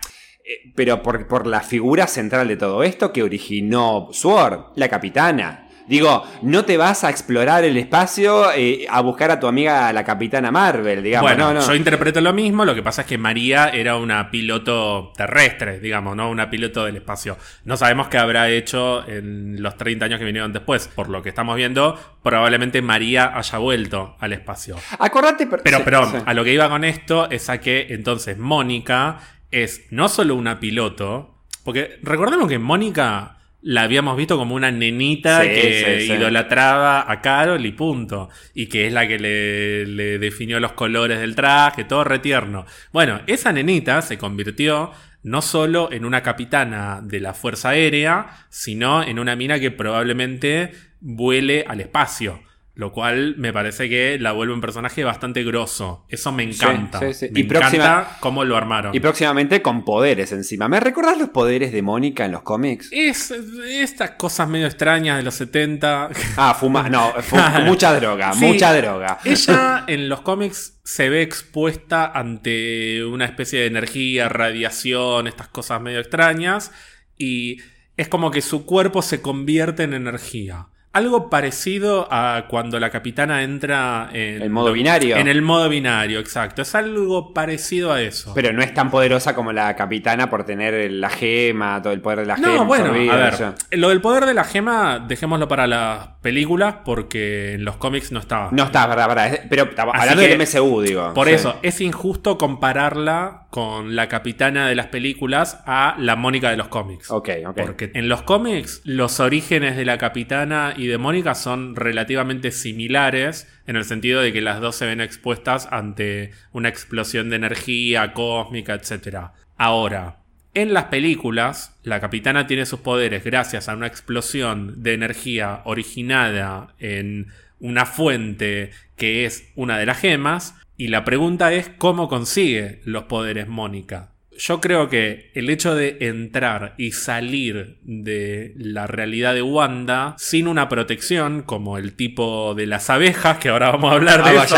pero por, por la figura central de todo esto que originó Sword, la capitana. Digo, no te vas a explorar el espacio eh, a buscar a tu amiga la capitana Marvel, digamos. Bueno, no, yo interpreto lo mismo, lo que pasa es que María era una piloto terrestre, digamos, ¿no? Una piloto del espacio. No sabemos qué habrá hecho en los 30 años que vinieron después. Por lo que estamos viendo, probablemente María haya vuelto al espacio. Acordate, pero, pero perdón, a lo que iba con esto es a que entonces Mónica es no solo una piloto, porque recordemos que Mónica la habíamos visto como una nenita que idolatraba a Carol y punto. Y que es la que le, definió los colores del traje, todo retierno. Bueno, esa nenita se convirtió no solo en una capitana de la Fuerza Aérea, sino en una mina que probablemente vuele al espacio. Lo cual me parece que la vuelve un personaje bastante grosso. Eso me encanta. Me y encanta cómo lo armaron. Y próximamente con poderes encima. ¿Me recordás los poderes de Mónica en los cómics? Es estas cosas medio extrañas de los 70. Ah, fuma. No, (laughs) mucha droga, mucha droga. Ella en los cómics se ve expuesta ante una especie de energía, radiación, estas cosas medio extrañas. Y es como que su cuerpo se convierte en energía. Algo parecido a cuando la capitana entra en el modo binario. En el modo binario, exacto. Es algo parecido a eso. Pero no es tan poderosa como la capitana por tener la gema, todo el poder de la gema. No, bueno, a ver. Lo del poder de la gema, dejémoslo para las películas porque en los cómics no estaba. No está, verdad, verdad. Pero hablando del MCU, digo. Por eso, es injusto compararla con la capitana de las películas a la Mónica de los cómics. Ok, ok. Porque en los cómics, los orígenes de la capitana y de Mónica son relativamente similares en el sentido de que las dos se ven expuestas ante una explosión de energía cósmica, etc. Ahora, en las películas, la capitana tiene sus poderes gracias a una explosión de energía originada en una fuente que es una de las gemas, y la pregunta es cómo consigue los poderes Mónica yo creo que el hecho de entrar y salir de la realidad de Wanda sin una protección, como el tipo de las abejas, que ahora vamos a hablar de ah, eso,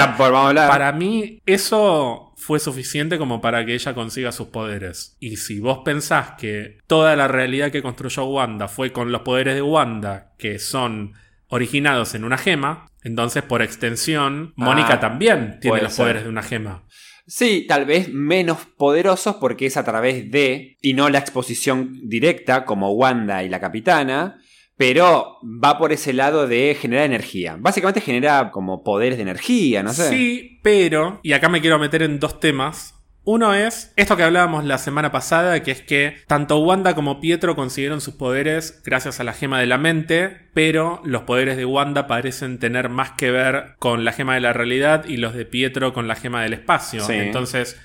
para mí eso fue suficiente como para que ella consiga sus poderes. Y si vos pensás que toda la realidad que construyó Wanda fue con los poderes de Wanda, que son originados en una gema, entonces por extensión, Mónica ah, también tiene los poderes de una gema. Sí, tal vez menos poderosos porque es a través de, y no la exposición directa como Wanda y la capitana, pero va por ese lado de generar energía. Básicamente genera como poderes de energía, no sé. Sí, pero, y acá me quiero meter en dos temas uno es esto que hablábamos la semana pasada, que es que tanto Wanda como Pietro consiguieron sus poderes gracias a la gema de la mente, pero los poderes de Wanda parecen tener más que ver con la gema de la realidad y los de Pietro con la gema del espacio. Entonces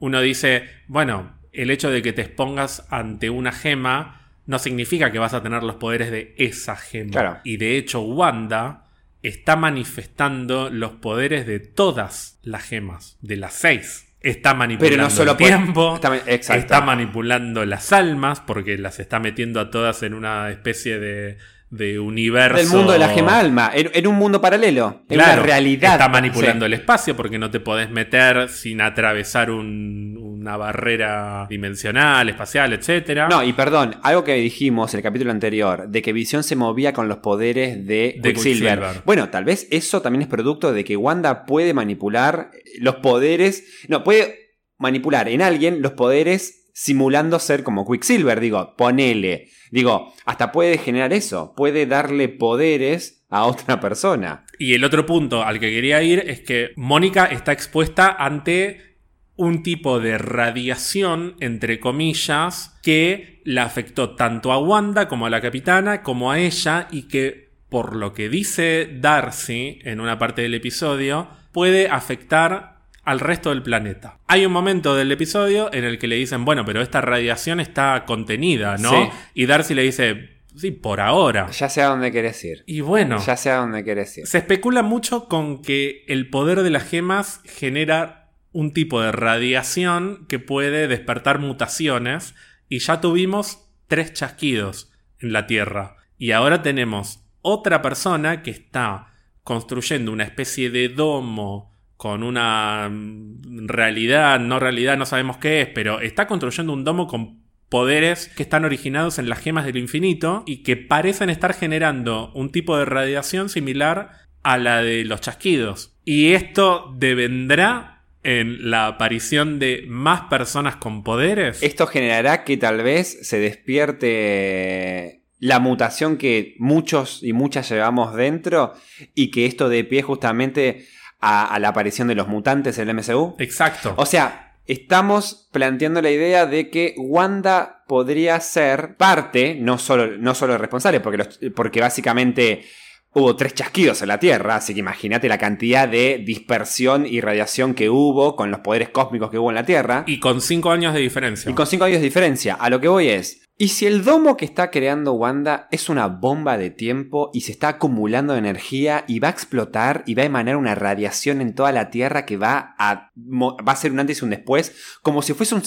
uno dice, bueno, el hecho de que te expongas ante una gema no significa que vas a tener los poderes de esa gema. Y de hecho Wanda está manifestando los poderes de todas las gemas, de las seis está manipulando el tiempo, está, manipulando las almas, porque las está metiendo a todas en una especie de, de universo. Del mundo de la gema alma, en, un mundo paralelo, en una realidad. Está manipulando el espacio porque no te podés meter sin atravesar una barrera dimensional, espacial, etc. No, y perdón, algo que dijimos en el capítulo anterior, de que Visión se movía con los poderes de, Quicksilver. Bueno, tal vez eso también es producto de que Wanda puede manipular los poderes. No, puede manipular en alguien los poderes simulando ser como Quicksilver. Digo, ponele. Digo, hasta puede generar eso. Puede darle poderes a otra persona. Y el otro punto al que quería ir es que Mónica está expuesta ante un tipo de radiación, entre comillas, que la afectó tanto a Wanda como a la capitana, como a ella, y que, por lo que dice Darcy en una parte del episodio, puede afectar al resto del planeta. Hay un momento del episodio en el que le dicen, bueno, pero esta radiación está contenida, ¿no? Sí. Y Darcy le dice, sí, por ahora. Ya sé a dónde querés ir. Y bueno, Ya sé a dónde querés ir. se especula mucho con que el poder de las gemas genera un tipo de radiación que puede despertar mutaciones y ya tuvimos tres chasquidos en la Tierra. Y ahora tenemos otra persona que está construyendo una especie de domo con una realidad, no realidad, no sabemos qué es, pero está construyendo un domo con poderes que están originados en las gemas del infinito y que parecen estar generando un tipo de radiación similar a la de los chasquidos. Y esto devendrá en la aparición de más personas con poderes. Esto generará que tal vez se despierte la mutación que muchos y muchas llevamos dentro y que esto dé pie justamente a, a la aparición de los mutantes en el MCU. Exacto. O sea, estamos planteando la idea de que Wanda podría ser parte, no solo, no solo responsable, porque, los- porque básicamente hubo tres chasquidos en la Tierra, así que imagínate la cantidad de dispersión y radiación que hubo con los poderes cósmicos que hubo en la Tierra. y con cinco años de diferencia. Y con 5 años de diferencia, a lo que voy es, ¿y si el domo que está creando Wanda es una bomba de tiempo y se está acumulando energía y va a explotar y va a emanar una radiación en toda la Tierra que va a, va a ser un antes y un después, como si fuese un,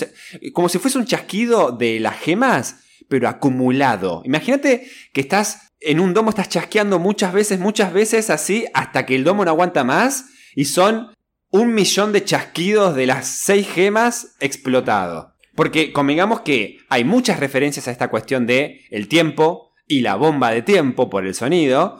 como si fuese un chasquido de las gemas, pero acumulado? Imagínate que estás en un domo, estás chasqueando muchas veces, muchas veces así, hasta que el domo no aguanta más y son un millón de chasquidos de las seis gemas explotado. Porque convengamos que hay muchas referencias a esta cuestión de el tiempo y la bomba de tiempo por el sonido.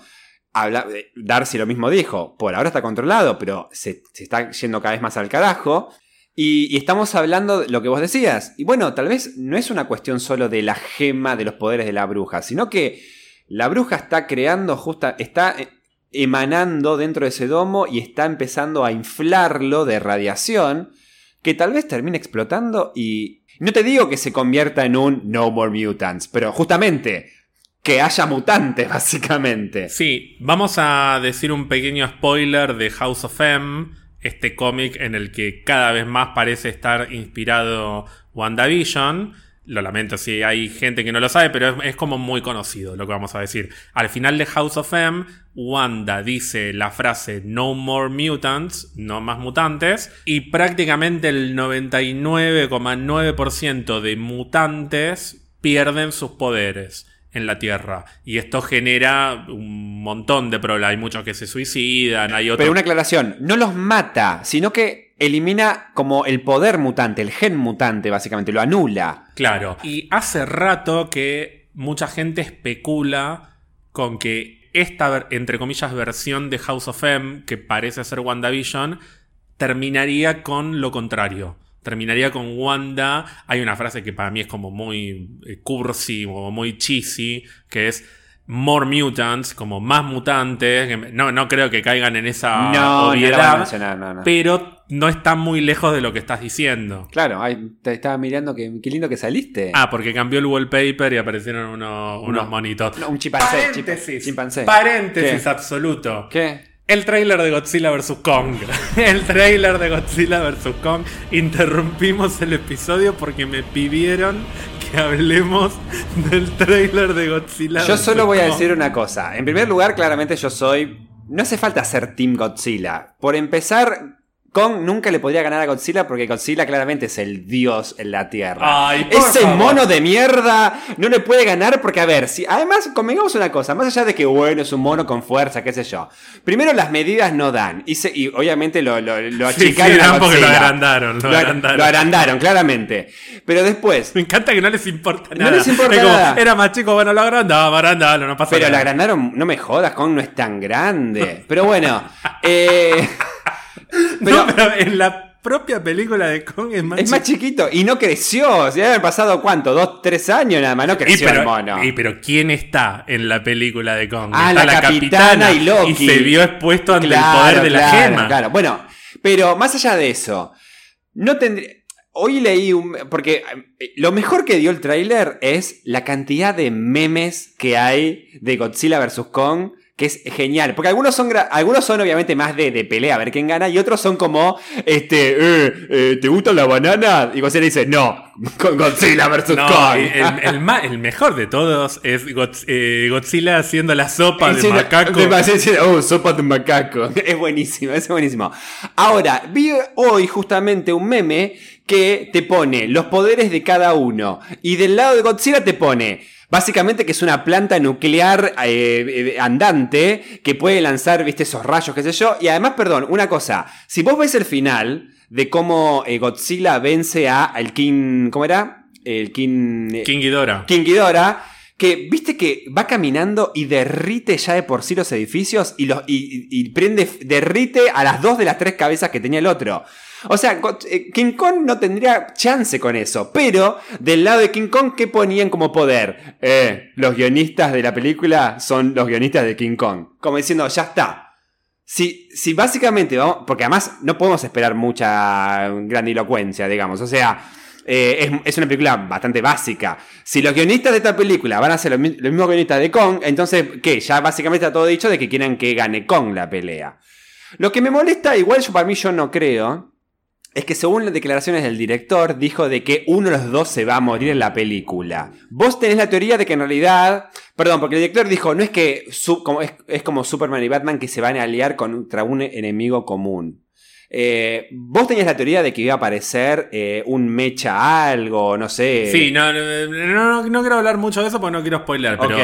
Habla, eh, Darcy lo mismo dijo, por ahora está controlado, pero se, está yendo cada vez más al carajo. Y, y estamos hablando de lo que vos decías. Y bueno, tal vez no es una cuestión solo de la gema de los poderes de la bruja, sino que la bruja está creando justa, está eh, emanando dentro de ese domo y está empezando a inflarlo de radiación que tal vez termine explotando y no te digo que se convierta en un No More Mutants, pero justamente que haya mutantes (laughs) básicamente. Sí, vamos a decir un pequeño spoiler de House of M, este cómic en el que cada vez más parece estar inspirado WandaVision. Lo lamento si hay gente que no lo sabe, pero es, es como muy conocido lo que vamos a decir. Al final de House of M, Wanda dice la frase No more mutants, no más mutantes, y prácticamente el 99,9% de mutantes pierden sus poderes en la Tierra. Y esto genera un montón de problemas. Hay muchos que se suicidan, hay otros... Pero una aclaración, no los mata, sino que elimina como el poder mutante, el gen mutante básicamente, lo anula. Claro. Y hace rato que mucha gente especula con que esta, entre comillas, versión de House of M, que parece ser WandaVision, terminaría con lo contrario. Terminaría con Wanda. Hay una frase que para mí es como muy eh, cursi o muy cheesy, que es More Mutants, como más mutantes. No, no creo que caigan en esa no, no obviedad, mencionar, no, no. pero no está muy lejos de lo que estás diciendo. Claro, ay, te estaba mirando que qué lindo que saliste. Ah, porque cambió el wallpaper y aparecieron unos, unos No. monitos. No, un chimpancé, Paréntesis. chimpancé. Paréntesis ¿Qué? absoluto. ¿Qué? El trailer de Godzilla vs. Kong. (laughs) El trailer de Godzilla vs. Kong. Interrumpimos el episodio porque me pidieron que hablemos del trailer de Godzilla Yo solo voy a decir una cosa. En primer lugar, claramente yo soy. No hace falta ser Team Godzilla. Por empezar, Kong nunca le podría ganar a Godzilla porque Godzilla claramente es el dios en la Tierra. Ay, Ese favor. mono de mierda no le puede ganar porque, a ver, si además, convengamos una cosa, más allá de que, bueno, es un mono con fuerza, qué sé yo. Primero, las medidas no dan. Y, se- y obviamente lo, lo, lo Sí, achicaron sí, dan porque lo agrandaron, lo Lo, ar- agrandaron. lo agrandaron, claramente. Pero después, Me encanta que no les importa No nada. les importa Es como, nada. Era más chico, bueno, lo agrandaba, agrandalo, no pasa Pero nada. agrandaron, no me jodas, Kong no es tan grande. Pero bueno, (laughs) eh, pero, no, pero en la propia película de Kong es más Es más chiquito y no creció. Se habían pasado cuánto, dos, tres años nada más. No Y creció el pero, mono. y pero ¿quién está en la película de Kong? Ah, está la capitana y Loki. Y se vio expuesto ante Claro, el poder de la gema. Claro, bueno, pero más allá de eso, no tendría. Hoy leí un. Porque eh, lo mejor que dio el tráiler es la cantidad de memes que hay de Godzilla vs. Kong. Que es genial. Porque algunos son, algunos son obviamente más de, de pelea, a ver quién gana. Y otros son como, este, eh, eh, ¿te gusta la banana? Y Godzilla dice, no, (laughs) con Godzilla vs. No, Kong. el, el ma- el mejor de todos es Godz- eh, Godzilla haciendo la sopa de macaco. de- oh, sopa de macaco. (laughs) Es buenísimo, es buenísimo. Ahora, vi hoy justamente un meme que te pone los poderes de cada uno. Y del lado de Godzilla te pone. Básicamente que es una planta nuclear eh, eh, andante que puede lanzar, viste, esos rayos, qué sé yo. Y además, perdón, una cosa. Si vos ves el final de cómo eh, Godzilla vence a el King... ¿Cómo era? El King... King Ghidorah. King Ghidorah, que viste que va caminando y derrite ya de por sí los edificios y, los, y, y- y prende, derrite a las dos de las tres cabezas que tenía el otro. O sea, eh, King Kong no tendría chance con eso. Pero, del lado de King Kong, ¿qué ponían como poder? Eh, los guionistas de la película son los guionistas de King Kong. Como diciendo, ya está. Si, si básicamente vamos. Porque además no podemos esperar mucha grandilocuencia, digamos. O sea, eh, es, una película bastante básica. Si los guionistas de esta película van a ser los, los mismos guionistas de Kong, entonces, ¿qué? Ya básicamente está todo dicho de que quieren que gane Kong la pelea. Lo que me molesta, igual yo para mí yo no creo, es que según las declaraciones del director, dijo de que uno de los dos se va a morir en la película. Vos tenés la teoría de que en realidad. Perdón, porque el director dijo, no es que su- como, es, es como Superman y Batman que se van a aliar contra un enemigo común. Eh, vos tenías la teoría de que iba a aparecer eh, un mecha algo, no sé. Sí, no, no, no, no quiero hablar mucho de eso porque no quiero spoiler, pero Ok.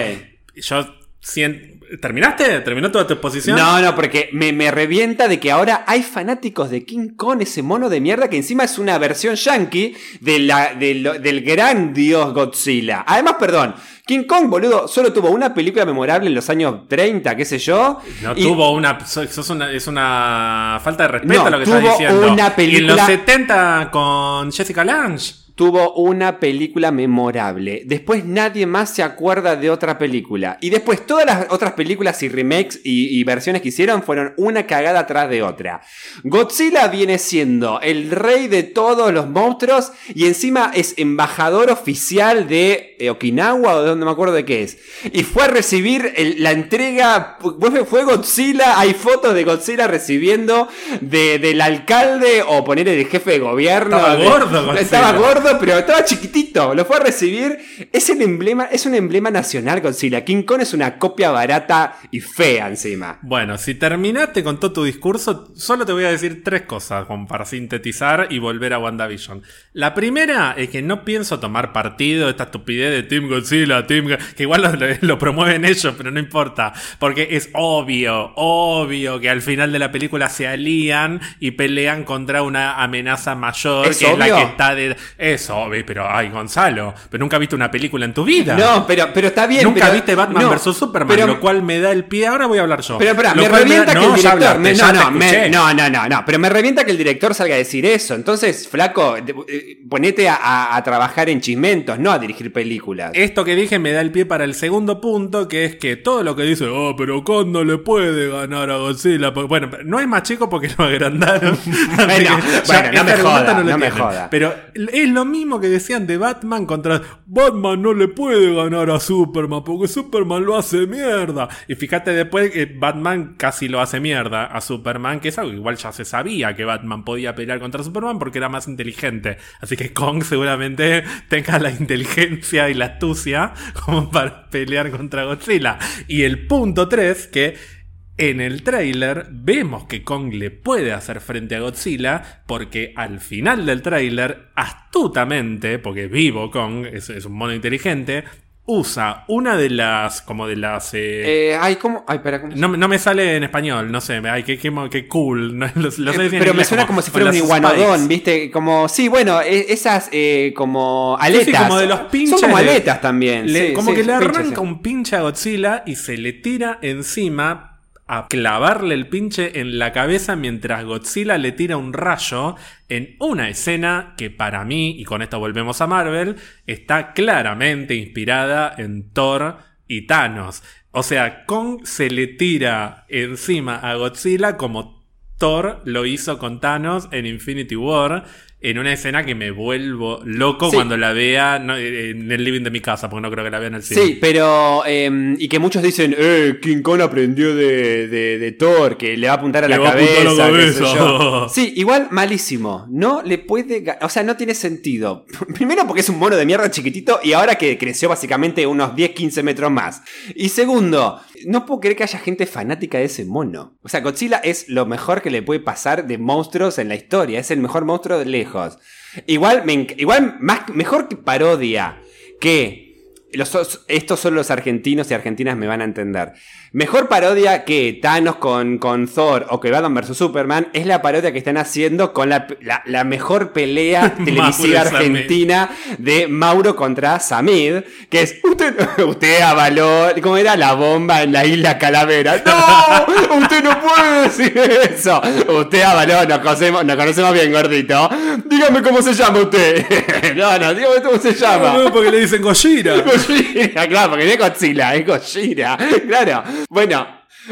yo siento... ¿Terminaste? ¿Terminó toda tu exposición? No, no, porque me, me revienta de que ahora hay fanáticos de King Kong, ese mono de mierda que encima es una versión yankee de la, de lo- del gran dios Godzilla. Además, perdón, King Kong, boludo, solo tuvo una película memorable en los años 30, qué sé yo. No y- tuvo una, so- sos una- Es una falta de respeto No, a lo que tuvo estás diciendo. una Y en película- los 70 con Jessica Lange. Tuvo una película memorable. Después nadie más se acuerda de otra película. Y después todas las otras películas y remakes y, y versiones que hicieron fueron una cagada atrás de otra. Godzilla viene siendo el rey de todos los monstruos y encima es embajador oficial de eh, Okinawa o de donde me acuerdo de qué es. Y fue a recibir el- la entrega, fue, fue Godzilla, hay fotos de Godzilla recibiendo de- del alcalde o ponerle del jefe de gobierno. Estaba de- gordo, Godzilla. Estaba gordo, pero estaba chiquitito. Lo fue a recibir. Es el emblema, es un emblema nacional Godzilla. King Kong es una copia barata y fea encima. Bueno, si terminaste con todo tu discurso, solo te voy a decir tres cosas como para sintetizar y volver a WandaVision. La primera es que no pienso tomar partido de esta estupidez de Team Godzilla, Team Go- que igual lo, lo promueven ellos, pero no importa, porque es obvio, obvio que al final de la película se alían y pelean contra una amenaza mayor, ¿Es que es la obvio? que está de... Es obvio, pero ay, Gonzalo, pero nunca viste una película en tu vida. No, pero, pero está bien. Nunca pero- viste Batman no, vs Superman, pero- lo cual me da el pie. Ahora voy a hablar yo. Pero, espera, Lo me revienta da- que el No, director. hablaste, me- ya no, no, me- no, no, no, no, Pero me revienta que el director salga a decir eso. Entonces, flaco, eh, ponete a, a- a trabajar en chismentos, no a dirigir películas. Esto que dije me da el pie para el segundo punto, que es que todo lo que dice, oh, pero no le puede ganar a Godzilla. porque- Bueno, no es más chico porque lo (laughs) agrandaron. Bueno, bueno, no este me joda, lo no me joda. Pero es lo mismo que decían de Batman contra Batman no le puede ganar a Superman porque Superman lo hace mierda. Y fíjate después que Batman casi lo hace mierda a Superman, que es algo igual ya se sabía que Batman podía pelear contra Superman porque era más inteligente. Así que Kong seguramente tenga la inteligencia y la astucia como para pelear contra Godzilla. Y el punto 3, que en el tráiler vemos que Kong le puede hacer frente a Godzilla porque al final del tráiler, astutamente, porque vivo Kong, es, es un mono inteligente, usa una de las, como de las... eh, Eh, ay, ¿cómo? Ay, espera, ¿cómo? no, no me sale en español, no sé, ay, qué, qué, qué cool. (laughs) no, lo- lo sé Eh, pero me suena como, si fuera un iguanodón, spikes. ¿viste? Como, sí, bueno, e- esas eh, como aletas. Sí, sí, como de los pinches. Son como aletas también. le- sí, como que le pinches, arranca sí. un pinche a Godzilla y se le tira encima a clavarle el pinche en la cabeza mientras Godzilla le tira un rayo en una escena que para mí, y con esto volvemos a Marvel, está claramente inspirada en Thor y Thanos. O sea, Kong se le tira encima a Godzilla como Thor lo hizo con Thanos en Infinity War en una escena que me vuelvo loco Sí. cuando la vea no, en el living de mi casa, porque no creo que la vea en el cine. Sí, pero. eh, y que muchos dicen, eh, King Kong aprendió de, de, de Thor, que le va a apuntar a Le la va a apuntar cabeza. a la qué sé cabeza. yo. Sí, igual malísimo. No le puede. O sea, no tiene sentido. (laughs) Primero porque es un mono de mierda chiquitito y ahora que creció básicamente unos 10, 15 metros más. Y segundo, no puedo creer que haya gente fanática de ese mono. O sea, Godzilla es lo mejor que le puede pasar de monstruos en la historia. Es el mejor monstruo de lejos. Igual, igual más, mejor que parodia que los, estos son los argentinos y argentinas me van a entender. Mejor parodia que Thanos con, con Thor o que Batman vs Superman es la parodia que están haciendo con la, la- la mejor pelea (laughs) televisiva argentina de Mauro contra Samid, que es usted, (laughs) usted avaló, ¿cómo era? La bomba en la isla Calavera. (laughs) ¡No! Usted no puede decir eso. Usted avaló, nos conocemos, nos conocemos bien, gordito. Dígame cómo se llama usted. no, no, dígame cómo se llama. No, porque le dicen Gojira. Claro, porque no es Godzilla, es Gojira. Claro. Bueno,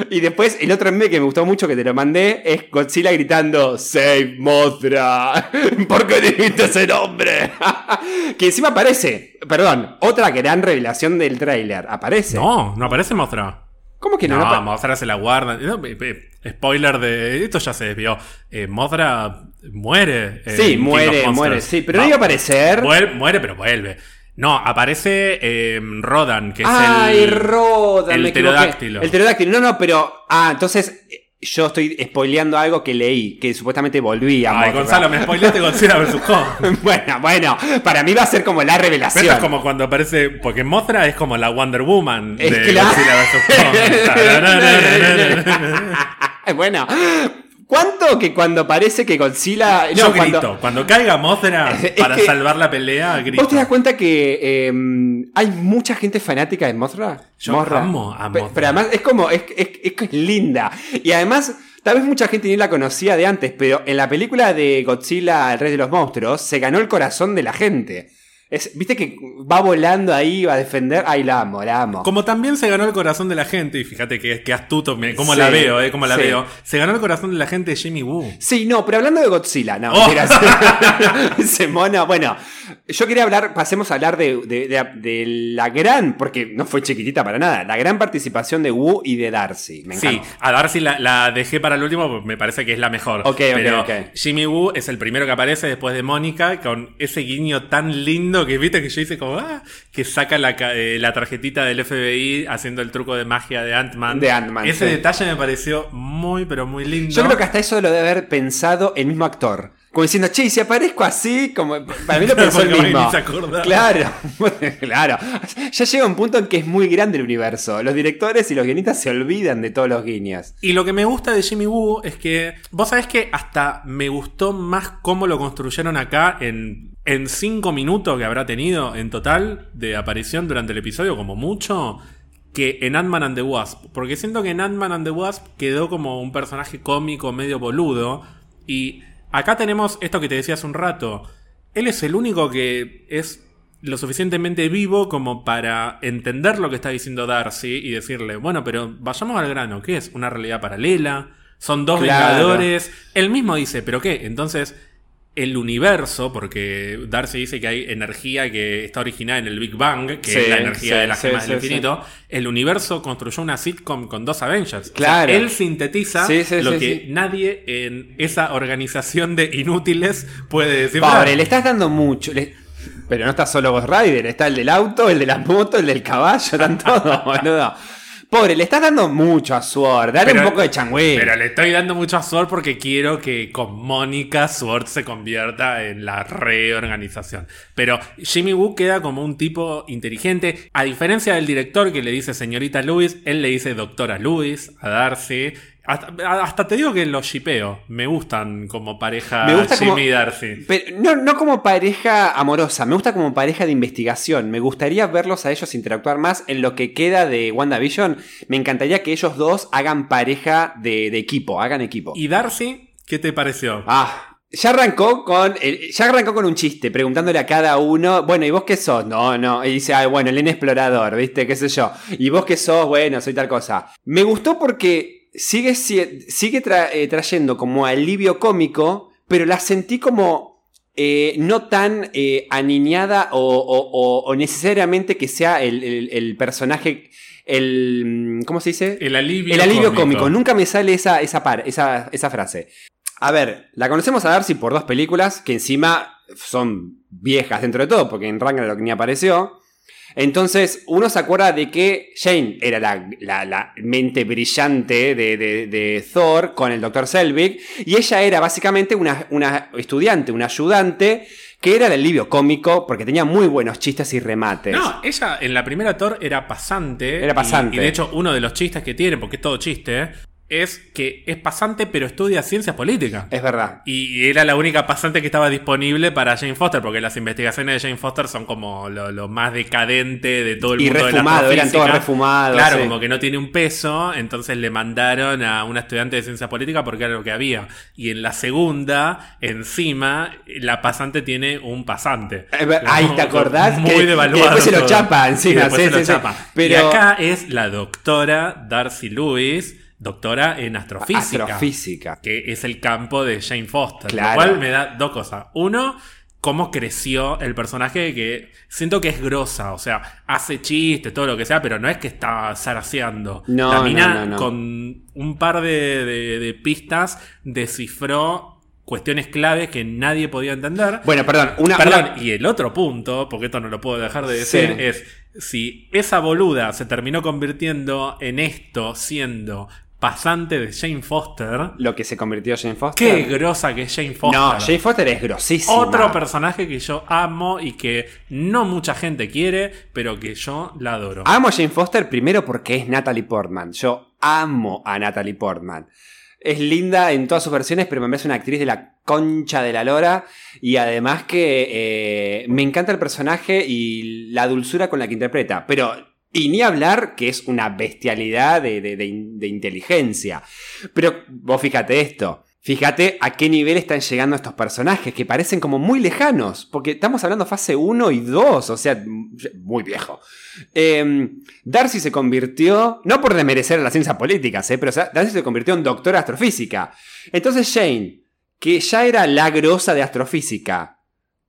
y después el otro meme que me gustó mucho que te lo mandé es Godzilla gritando Save Mothra. (laughs) ¿Por qué dijiste ese nombre? (laughs) que encima aparece. Perdón, otra gran revelación del tráiler. Aparece. No, no aparece Mothra. ¿Cómo que no? No, Mothra se la guarda. No, pe- pe- spoiler de. Esto ya se desvió. Eh, Mothra muere. sí, muere, muere. Sí, pero no iba a aparecer. Vuel- muere, pero vuelve. No, aparece eh, Rodan, que es Ay, el. Rodan, el pterodáctilo. El pterodáctilo. No, no, pero. Ah, entonces. Yo estoy spoileando algo que leí, que supuestamente volvía. Ay, Gonzalo, me spoileaste Godzilla vs. Kong. bueno, bueno, para mí va a ser como la Pero revelación. esto es como cuando aparece. Porque Mothra es como la Wonder Woman de Es claro. Godzilla vs. (laughs) Kong. (laughs) bueno, ¿cuánto que cuando parece que Godzilla. Yo no, cuando- grito. Cuando caiga Mothra (laughs) para salvar la pelea, grito. ¿Vos te das cuenta que eh, hay mucha gente fanática de Mothra? Yo Mothra. amo a Mothra. Pero además es como, es, es- es linda. Y además, tal vez mucha gente ni la conocía de antes, pero en la película de Godzilla, el rey de los monstruos, se ganó el corazón de la gente. Es, Viste que va volando ahí, va a defender. Ay, la amo, la amo. Como también se ganó el corazón de la gente, y fíjate que, que astuto, Sí, la veo, eh, la sí. veo. Se ganó el corazón de la gente de Jimmy Woo. Sí, no, pero hablando de Godzilla, no, Oh. mentiras. (laughs) Ese mono, bueno, yo quería hablar, pasemos a hablar de, de- de- de la gran, porque no fue chiquitita para nada, la gran participación de Wu y de Darcy. Me Sí, a Darcy la, la dejé para el último, porque me parece que es la mejor. Ok, Pero ok. Jimmy Woo es el primero que aparece después de Mónica, con ese guiño tan lindo que viste que yo hice como, ah, que saca la, eh, la tarjetita del FBI haciendo el truco de magia de Ant-Man. De Ant-Man, Ese sí. detalle me pareció muy, pero muy lindo. Yo creo que hasta eso lo debe haber pensado el mismo actor. Como diciendo, che, si aparezco así, como para mí lo (laughs) pensó el mismo. Claro, (laughs) claro. Ya llega un punto en que es muy grande el universo. Los directores y los guionistas se olvidan de todos los guiños. Y lo que me gusta de Jimmy Woo es que, vos sabés que hasta me gustó más cómo lo construyeron acá en, en cinco minutos que habrá tenido en total de aparición durante el episodio, como mucho, que en Ant-Man and the Wasp. Porque siento que en Ant-Man and the Wasp quedó como un personaje cómico, medio boludo. Y acá tenemos esto que te decía hace un rato. Él es el único que es lo suficientemente vivo como para entender lo que está diciendo Darcy y decirle, bueno, pero vayamos al grano, ¿qué es? ¿Una realidad paralela? ¿Son dos Claro. vengadores? Él mismo dice, ¿pero qué? Entonces, el universo, porque Darcy dice que hay energía que está originada en el Big Bang, que Sí, es la energía sí, de las sí, gemas del infinito, el universo construyó una sitcom con dos Avengers. O sea, Claro. él sintetiza lo que nadie en esa organización de inútiles puede decir. Pobre, le estás dando mucho. le- Pero no está solo Ghost Rider, está el del auto, el de la moto, el del caballo, están todos, (laughs) boludo. Pobre, le estás dando mucho a Sword. Dale Pero- un poco de changüey. Pero le estoy dando mucho a Sword porque quiero que con Mónica Sword se convierta en la reorganización. Pero Jimmy Woo queda como un tipo inteligente. A diferencia del director que le dice señorita Lewis, él le dice doctora Lewis a Darcy. Hasta, hasta te digo que los shipeo. Me gustan como pareja Me gusta Jimmy como- y Darcy. Pero no, no como pareja amorosa, me gusta como pareja de investigación. Me gustaría verlos a ellos interactuar más en lo que queda de WandaVision. Me encantaría que ellos dos hagan pareja de, de equipo, hagan equipo. ¿Y Darcy? ¿Qué te pareció? Ah, ya arrancó con el- ya arrancó con un chiste, preguntándole a cada uno, bueno, ¿y vos qué sos? No, no. Y dice, ah, bueno, el explorador, ¿viste? ¿Qué sé yo? ¿Y vos qué sos? Bueno, soy tal cosa. Me gustó porque sigue, si- sigue tra- eh, trayendo como alivio cómico, pero la sentí como eh, no tan eh, aniñada o, o- o- o necesariamente que sea el, el- el personaje, el... ¿Cómo se dice? El alivio El alivio cómico. Nunca me sale esa, esa, par- esa, esa frase. A ver, la conocemos a Darcy por dos películas que encima son viejas dentro de todo, porque en Ragnarok ni apareció. Entonces, uno se acuerda de que Jane era la, la- la mente brillante de, de- de Thor con el Dr. Selvig, y ella era básicamente una, una estudiante, una ayudante, que era el alivio cómico, porque tenía muy buenos chistes y remates. No, ella en la primera Thor era pasante. Era y- pasante. Y, de hecho, uno de los chistes que tiene, porque es todo chiste, es que es pasante pero estudia ciencias políticas. Es verdad. Y era la única pasante que estaba disponible para Jane Foster, porque las investigaciones de Jane Foster son como lo, lo más decadente de todo el Y mundo de la refumado, eran todos refumados. Claro, sí. como que no tiene un peso, entonces le mandaron a una estudiante de ciencia política porque era lo que había. Y en la segunda, encima, la pasante tiene un pasante. Eh, Ay, ¿te acordás? Muy Que- devaluado. que después se lo todo. chapa encima, Y después sí, se lo chapa. Pero- Y acá es la doctora Darcy Lewis, doctora en astrofísica Astrofísica. que es el campo de Jane Foster. Claro. Lo cual me da dos cosas. Uno, cómo creció el personaje que siento que es grosa, o sea, hace chistes, todo lo que sea, pero no es que está zaraseando. No, La mina no, con un par de, de- de pistas descifró cuestiones claves que nadie podía entender. Bueno, perdón, una. Perdón, una- y el otro punto, porque esto no lo puedo dejar de decir, Sí. es si esa boluda se terminó convirtiendo en esto siendo pasante de Jane Foster, Lo que se convirtió Jane qué Foster. grosa que es Jane Foster. No, Jane Foster es grosísima. Otro personaje que yo amo y que no mucha gente quiere, pero que yo la adoro. Amo a Jane Foster primero porque es Natalie Portman. Yo amo a Natalie Portman. Es linda en todas sus versiones, pero me parece una actriz de la concha de la lora. Y además que eh, me encanta el personaje y la dulzura con la que interpreta. Pero, y ni hablar que es una bestialidad de, de- de in- de inteligencia. Pero vos fíjate esto. Fíjate a qué nivel están llegando estos personajes, que parecen como muy lejanos, porque estamos hablando fase 1 y 2, o sea, muy viejo. Eh, Darcy se convirtió, no por desmerecer las ciencias políticas, eh, pero Darcy se convirtió en doctora astrofísica. Entonces Jane, que ya era la grosa de astrofísica,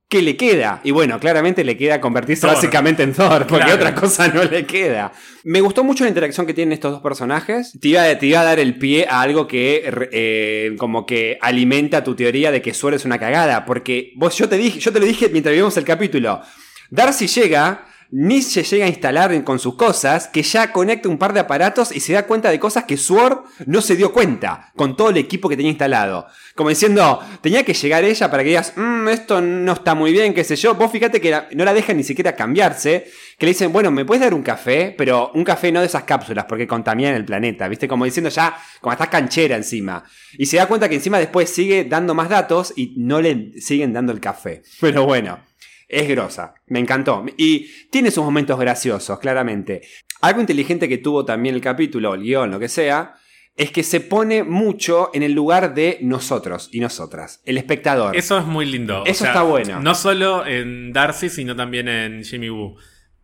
¿qué le queda? Y bueno, claramente le queda convertirse Thor. básicamente en Thor, porque Claro. otra cosa no le queda. Me gustó mucho la interacción que tienen estos dos personajes. Te iba, te iba a dar el pie a algo que eh, como que alimenta tu teoría de que Sword es una cagada, porque vos yo te dije, yo te lo dije mientras vimos el capítulo. Darcy llega, ni se llega a instalar con sus cosas, que ya conecta un par de aparatos y se da cuenta de cosas que Sword no se dio cuenta con todo el equipo que tenía instalado. Como diciendo, tenía que llegar ella para que digas, "Mm, esto no está muy bien, qué sé yo. Vos fíjate que no la dejan ni siquiera cambiarse, que le dicen, bueno, ¿me puedes dar un café? Pero un café no de esas cápsulas, porque contaminan el planeta, ¿viste? Como diciendo ya, como está canchera encima. Y se da cuenta que encima después sigue dando más datos y no le siguen dando el café. Pero bueno. Es grosa, me encantó. Y tiene sus momentos graciosos, claramente. Algo inteligente que tuvo también el capítulo, el guion, lo que sea, es que se pone mucho en el lugar de nosotros y nosotras, el espectador. Eso es muy lindo. Eso está bueno. No solo en Darcy, sino también en Jimmy Woo.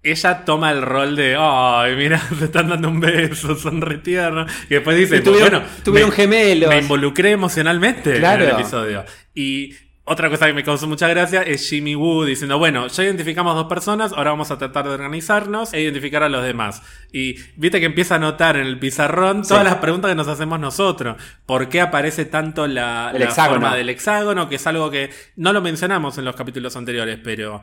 Ella toma el rol de, ay, mira, (laughs) se están dando un beso, son re tiernos. Y después dice, Y tuvieron, bueno, tuvieron me, gemelos. me involucré emocionalmente Claro. en el episodio. Y otra cosa que me causó mucha gracia es Jimmy Woo diciendo, bueno, ya identificamos dos personas, ahora vamos a tratar de organizarnos e identificar a los demás. Y viste que empieza a notar en el pizarrón todas Sí. las preguntas que nos hacemos nosotros. ¿Por qué aparece tanto la, forma del hexágono? Que es algo que no lo mencionamos en los capítulos anteriores, pero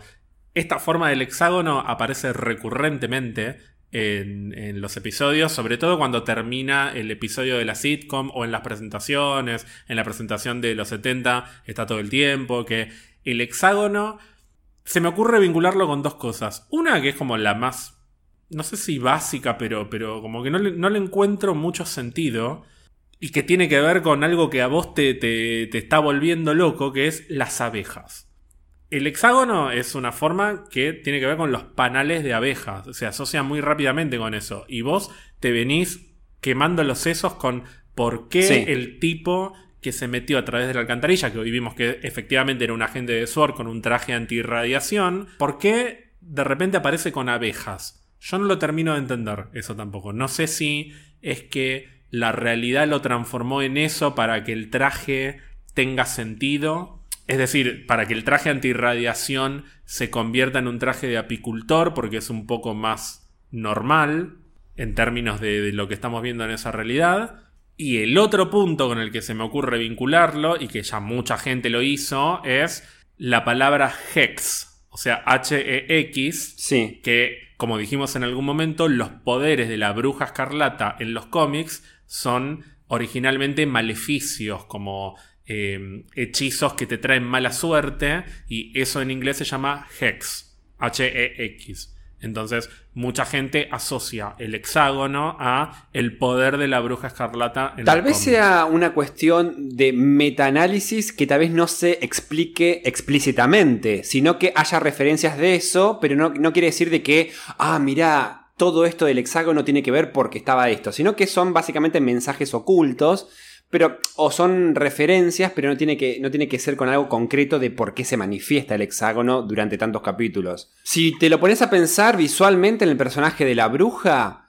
esta forma del hexágono aparece recurrentemente en, los episodios, sobre todo cuando termina el episodio de la sitcom o en las presentaciones, en la presentación de los 70 está todo el tiempo, que el hexágono se me ocurre vincularlo con dos cosas. Una que es como la más, no sé si básica, pero, pero como que no le, no le encuentro mucho sentido. y que tiene que ver con algo que a vos te, te, te está volviendo loco, que es las abejas. El hexágono es una forma que tiene que ver con los panales de abejas. Se asocia muy rápidamente con eso. Y vos te venís quemando los sesos con por qué Sí. el tipo que se metió a través de la alcantarilla, que hoy vimos que efectivamente era un agente de SWORD con un traje antirradiación, ¿por qué de repente aparece con abejas? Yo no lo termino de entender eso tampoco. No sé si es que la realidad lo transformó en eso para que el traje tenga sentido. Es decir, para que el traje antirradiación se convierta en un traje de apicultor, porque es un poco más normal en términos de, de lo que estamos viendo en esa realidad. Y el otro punto con el que se me ocurre vincularlo, y que ya mucha gente lo hizo, es la palabra hex, o sea, H-E-X, Sí. que, como dijimos en algún momento, los poderes de la bruja escarlata en los cómics son originalmente maleficios, como eh, hechizos que te traen mala suerte, y eso en inglés se llama hex, H-E-X. Entonces, mucha gente asocia el hexágono a el poder de la bruja escarlata en Tal vez sea una cuestión de metaanálisis que tal vez no se explique explícitamente, sino que haya referencias de eso, pero no, no quiere decir de que, ah, mira, todo esto del hexágono tiene que ver porque estaba esto, sino que son básicamente mensajes ocultos, pero o son referencias, pero no tiene que no tiene que ser con algo concreto de por qué se manifiesta el hexágono durante tantos capítulos. Si te lo pones a pensar visualmente en el personaje de la bruja,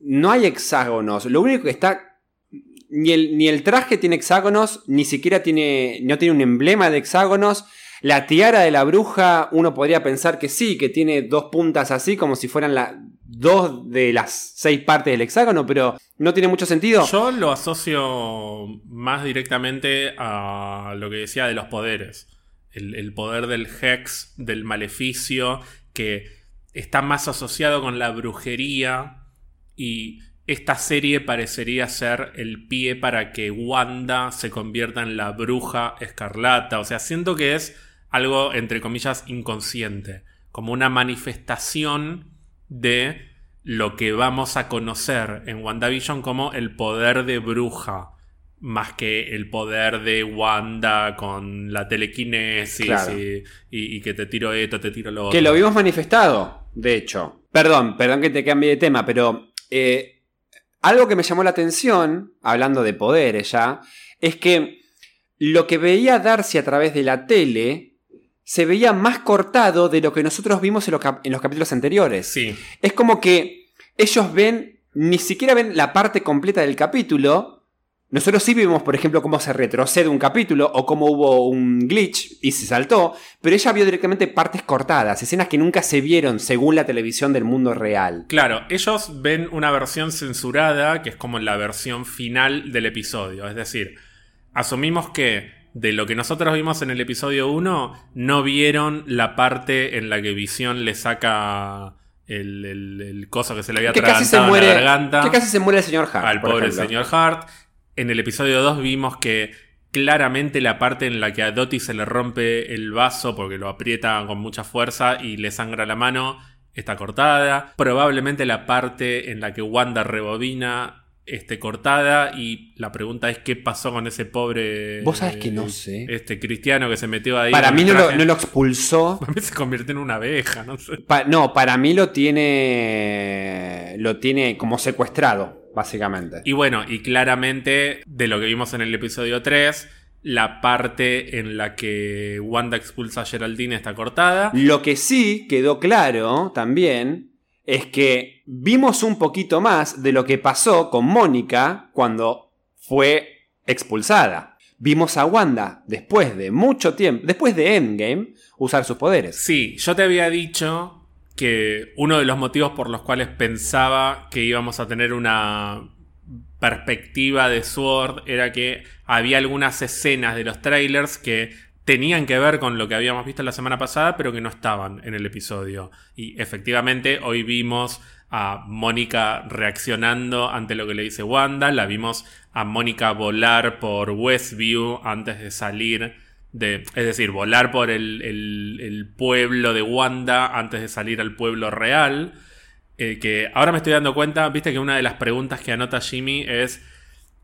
no hay hexágonos, lo único que está ni el, ni el traje tiene hexágonos, ni siquiera tiene, no tiene un emblema de hexágonos. La tiara de la bruja, uno podría pensar que sí, que tiene dos puntas así, como si fueran la, dos de las seis partes del hexágono, pero no tiene mucho sentido. Yo lo asocio más directamente a lo que decía de los poderes. El, poder del hex, del maleficio, que está más asociado con la brujería. Y esta serie parecería ser el pie para que Wanda se convierta en la bruja escarlata. O sea, siento que es algo, entre comillas, inconsciente. Como una manifestación de lo que vamos a conocer en WandaVision como el poder de bruja, más que el poder de Wanda con la telequinesis Claro. y, y- y que te tiro esto, te tiro lo otro. Que lo vimos manifestado, de hecho. Perdón, perdón que te cambie de tema, pero eh, algo que me llamó la atención, hablando de poderes ya, es que lo que veía Darcy a través de la tele se veía más cortado de lo que nosotros vimos en los, cap- en los capítulos anteriores. Sí, Es como que ellos ven, ni siquiera ven la parte completa del capítulo. Nosotros sí vimos, por ejemplo, cómo se retrocede un capítulo o cómo hubo un glitch y se saltó, pero ella vio directamente partes cortadas, escenas que nunca se vieron según la televisión del mundo real. Claro, ellos ven una versión censurada que es como la versión final del episodio. Es decir, asumimos que de lo que nosotros vimos en el episodio 1, no vieron la parte en la que Visión le saca el, el- el coso que se le había Que casi se atragantado en muere, la garganta que casi se muere el señor Hart. al pobre ejemplo. señor Hart. En el episodio 2 vimos que claramente la parte en la que a Dottie se le rompe el vaso porque lo aprieta con mucha fuerza y le sangra la mano está cortada. Probablemente la parte en la que Wanda rebobina esté cortada y la pregunta es qué pasó con ese pobre Vos sabés que no sé. este cristiano que se metió ahí Para mí no lo, traje. no lo expulsó. (laughs) Para mí se convirtió en una abeja, no sé. Pa- no, para mí lo tiene. Lo tiene como secuestrado, básicamente. Y bueno, y claramente de lo que vimos en el episodio 3, la parte en la que Wanda expulsa a Geraldine está cortada. Lo que sí quedó claro también es que vimos un poquito más de lo que pasó con Mónica cuando fue expulsada. Vimos a Wanda después de mucho tiempo, después de Endgame, usar sus poderes. Sí, yo te había dicho que uno de los motivos por los cuales pensaba que íbamos a tener una perspectiva de Sword era que había algunas escenas de los trailers que tenían que ver con lo que habíamos visto la semana pasada, pero que no estaban en el episodio. Y efectivamente, hoy vimos a Mónica reaccionando ante lo que le dice Wanda, la vimos a Mónica volar por Westview antes de salir de, es decir, volar por el, el- pueblo de Wanda antes de salir al pueblo real. Eh, que ahora me estoy dando cuenta, viste que una de las preguntas que anota Jimmy es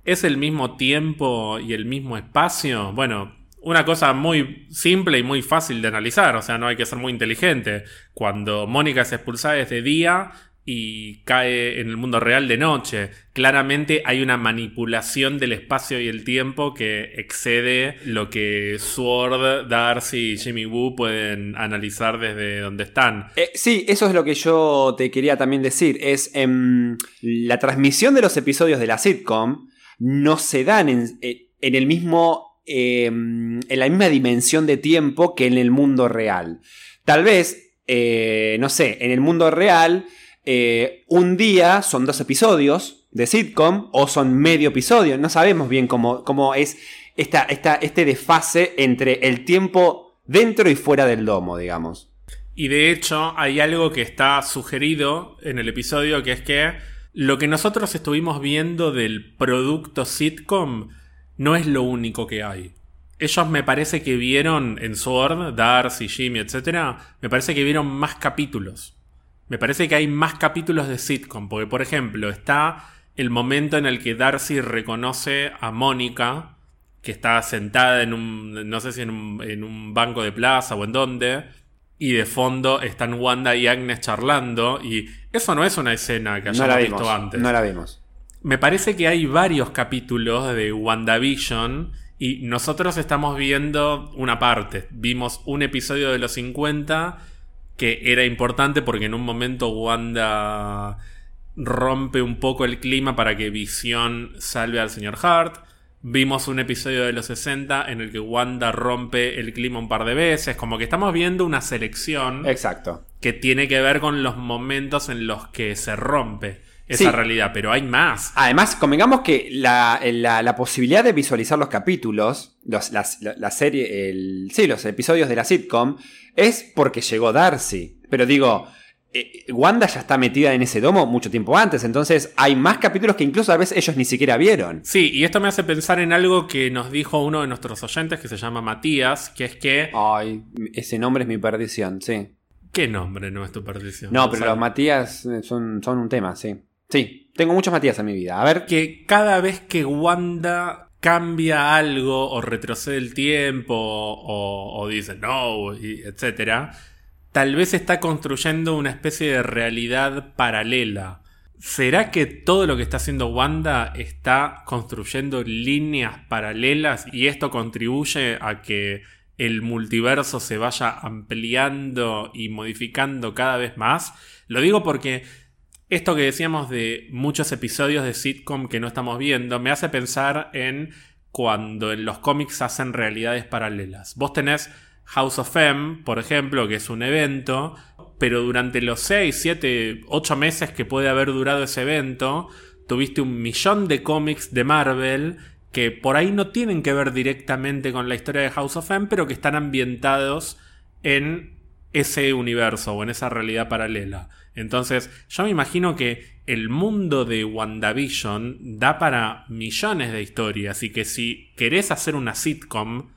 ¿Es el mismo tiempo y el mismo espacio? Bueno, una cosa muy simple y muy fácil de analizar, o sea, no hay que ser muy inteligente. Cuando Mónica es expulsada es de día y cae en el mundo real de noche. Claramente hay una manipulación del espacio y el tiempo que excede lo que Sword, Darcy y Jimmy Woo pueden analizar desde donde están. Eh, sí, eso es lo que yo te quería también decir. Es em, la transmisión de los episodios de la sitcom no se dan en, eh, el mismo. Em, en la misma dimensión de tiempo que en el mundo real. Tal vez, eh, no sé, en el mundo real eh, un día son dos episodios de sitcom o son medio episodio. No sabemos bien cómo, cómo es esta, este desfase entre el tiempo dentro y fuera del domo, digamos. Y de hecho hay algo que está sugerido en el episodio que es que lo que nosotros estuvimos viendo del producto sitcom no es lo único que hay. Ellos me parece que vieron en Sword, Darcy, Jimmy, etc. Me parece que vieron más capítulos. Me parece que hay más capítulos de sitcom, porque por ejemplo está el momento en el que Darcy reconoce a Mónica, que está sentada en un, no sé si en un, banco de plaza o en dónde, y de fondo están Wanda y Agnes charlando, y eso no es una escena que hayamos visto antes. No la vimos. Me parece que hay varios capítulos de WandaVision y nosotros estamos viendo una parte. Vimos un episodio de los 50 que era importante porque en un momento Wanda rompe un poco el clima para que Visión salve al señor Hart. Vimos un episodio de los 60 en el que Wanda rompe el clima un par de veces. Como que estamos viendo una selección. Exacto. Que tiene que ver con los momentos en los que se rompe esa realidad, pero hay más. Además, convengamos que la, posibilidad de visualizar los capítulos, los, la, serie, el, sí, los episodios de la sitcom, es porque llegó Darcy. Pero digo, eh, Wanda ya está metida en ese domo mucho tiempo antes, entonces hay más capítulos que incluso a veces ellos ni siquiera vieron. Sí, y esto me hace pensar en algo que nos dijo uno de nuestros oyentes que se llama Matías, que es que... Ay, ese nombre es mi perdición, sí. ¿Qué nombre no es tu perdición? No, pero los Matías eh, son, son un tema, sí. Sí, tengo muchos Matías en mi vida. A ver. Que cada vez que Wanda cambia algo o retrocede el tiempo o, dice no, etc., tal vez está construyendo una especie de realidad paralela. ¿Será que todo lo que está haciendo Wanda está construyendo líneas paralelas y esto contribuye a que el multiverso se vaya ampliando y modificando cada vez más? Lo digo porque esto que decíamos de muchos episodios de sitcom que no estamos viendo me hace pensar en cuando en los cómics hacen realidades paralelas. Vos tenés House of M, por ejemplo, que es un evento, pero durante los 6, 7, 8 meses que puede haber durado ese evento, tuviste un millón de cómics de Marvel que por ahí no tienen que ver directamente con la historia de House of M, pero que están ambientados en ese universo o en esa realidad paralela. Entonces, yo me imagino que el mundo de WandaVision da para millones de historias y que si querés hacer una sitcom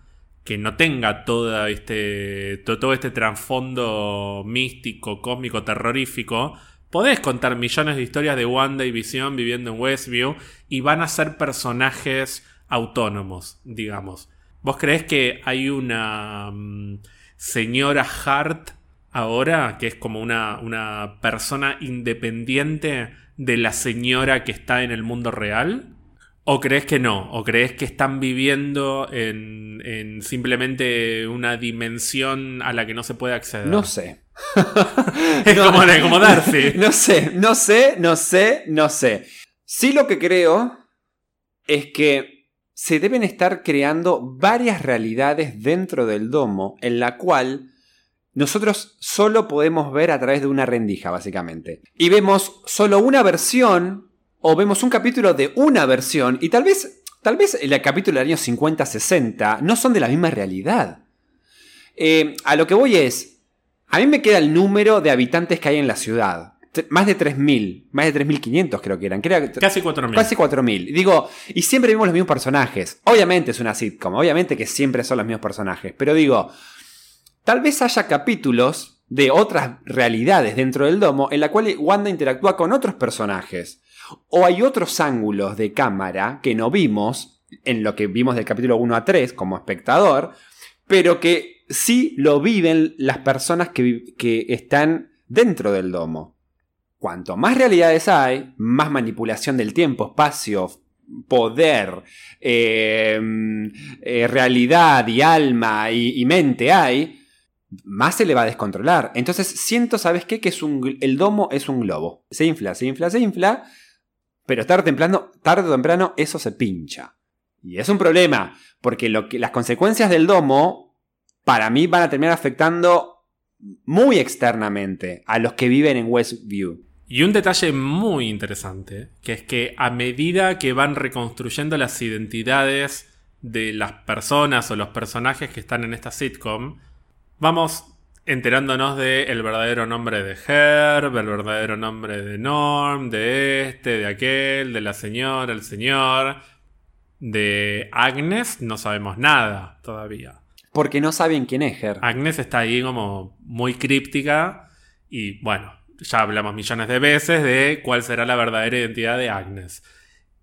que no tenga todo este, todo este trasfondo místico, cósmico, terrorífico, podés contar millones de historias de Wanda y Vision viviendo en Westview y van a ser personajes autónomos, digamos. ¿Vos creés que hay una mm, señora Hart ahora, que es como una, una persona independiente de la señora que está en el mundo real? ¿O crees que no? ¿O crees que están viviendo en, en, simplemente una dimensión a la que no se puede acceder? No sé. (laughs) es como, Darcy. (laughs) no sé, no sé, no sé, no sé. Sí lo que creo es que se deben estar creando varias realidades dentro del domo en la cual nosotros solo podemos ver a través de una rendija, básicamente. Y vemos solo una versión, o vemos un capítulo de una versión, y tal vez, tal vez el capítulo del año 50-60 no son de la misma realidad. Eh, a lo que voy es, a mí me queda el número de habitantes que hay en la ciudad. Más de 3.000, más de 3.500 creo que eran. casi 4.000. Casi 4.000. Digo, y siempre vemos los mismos personajes. Obviamente es una sitcom, obviamente que siempre son los mismos personajes. Pero digo, Tal vez haya capítulos de otras realidades dentro del domo en la cual Wanda interactúa con otros personajes. o hay otros ángulos de cámara que no vimos en lo que vimos del capítulo 1 a 3 como espectador, pero que sí lo viven las personas que, que están dentro del domo. Cuanto más realidades hay, más manipulación del tiempo, espacio, poder, eh, eh, realidad y alma y, mente hay, más se le va a descontrolar. Entonces siento, ¿sabes qué? Que es un, el domo es un globo. Se infla, se infla, se infla, pero tarde o temprano, tarde o temprano eso se pincha. Y es un problema, porque, las consecuencias del domo, para mí, van a terminar afectando muy externamente a los que viven en Westview. Y un detalle muy interesante, que es que a medida que van reconstruyendo las identidades de las personas o los personajes que están en esta sitcom, vamos enterándonos de el verdadero nombre de Herb, el verdadero nombre de Norm, de este, de aquel, de la señora, el señor, de Agnes, no sabemos nada todavía. Porque no saben quién es Her. Agnes está ahí como muy críptica y bueno, ya hablamos millones de veces de cuál será la verdadera identidad de Agnes.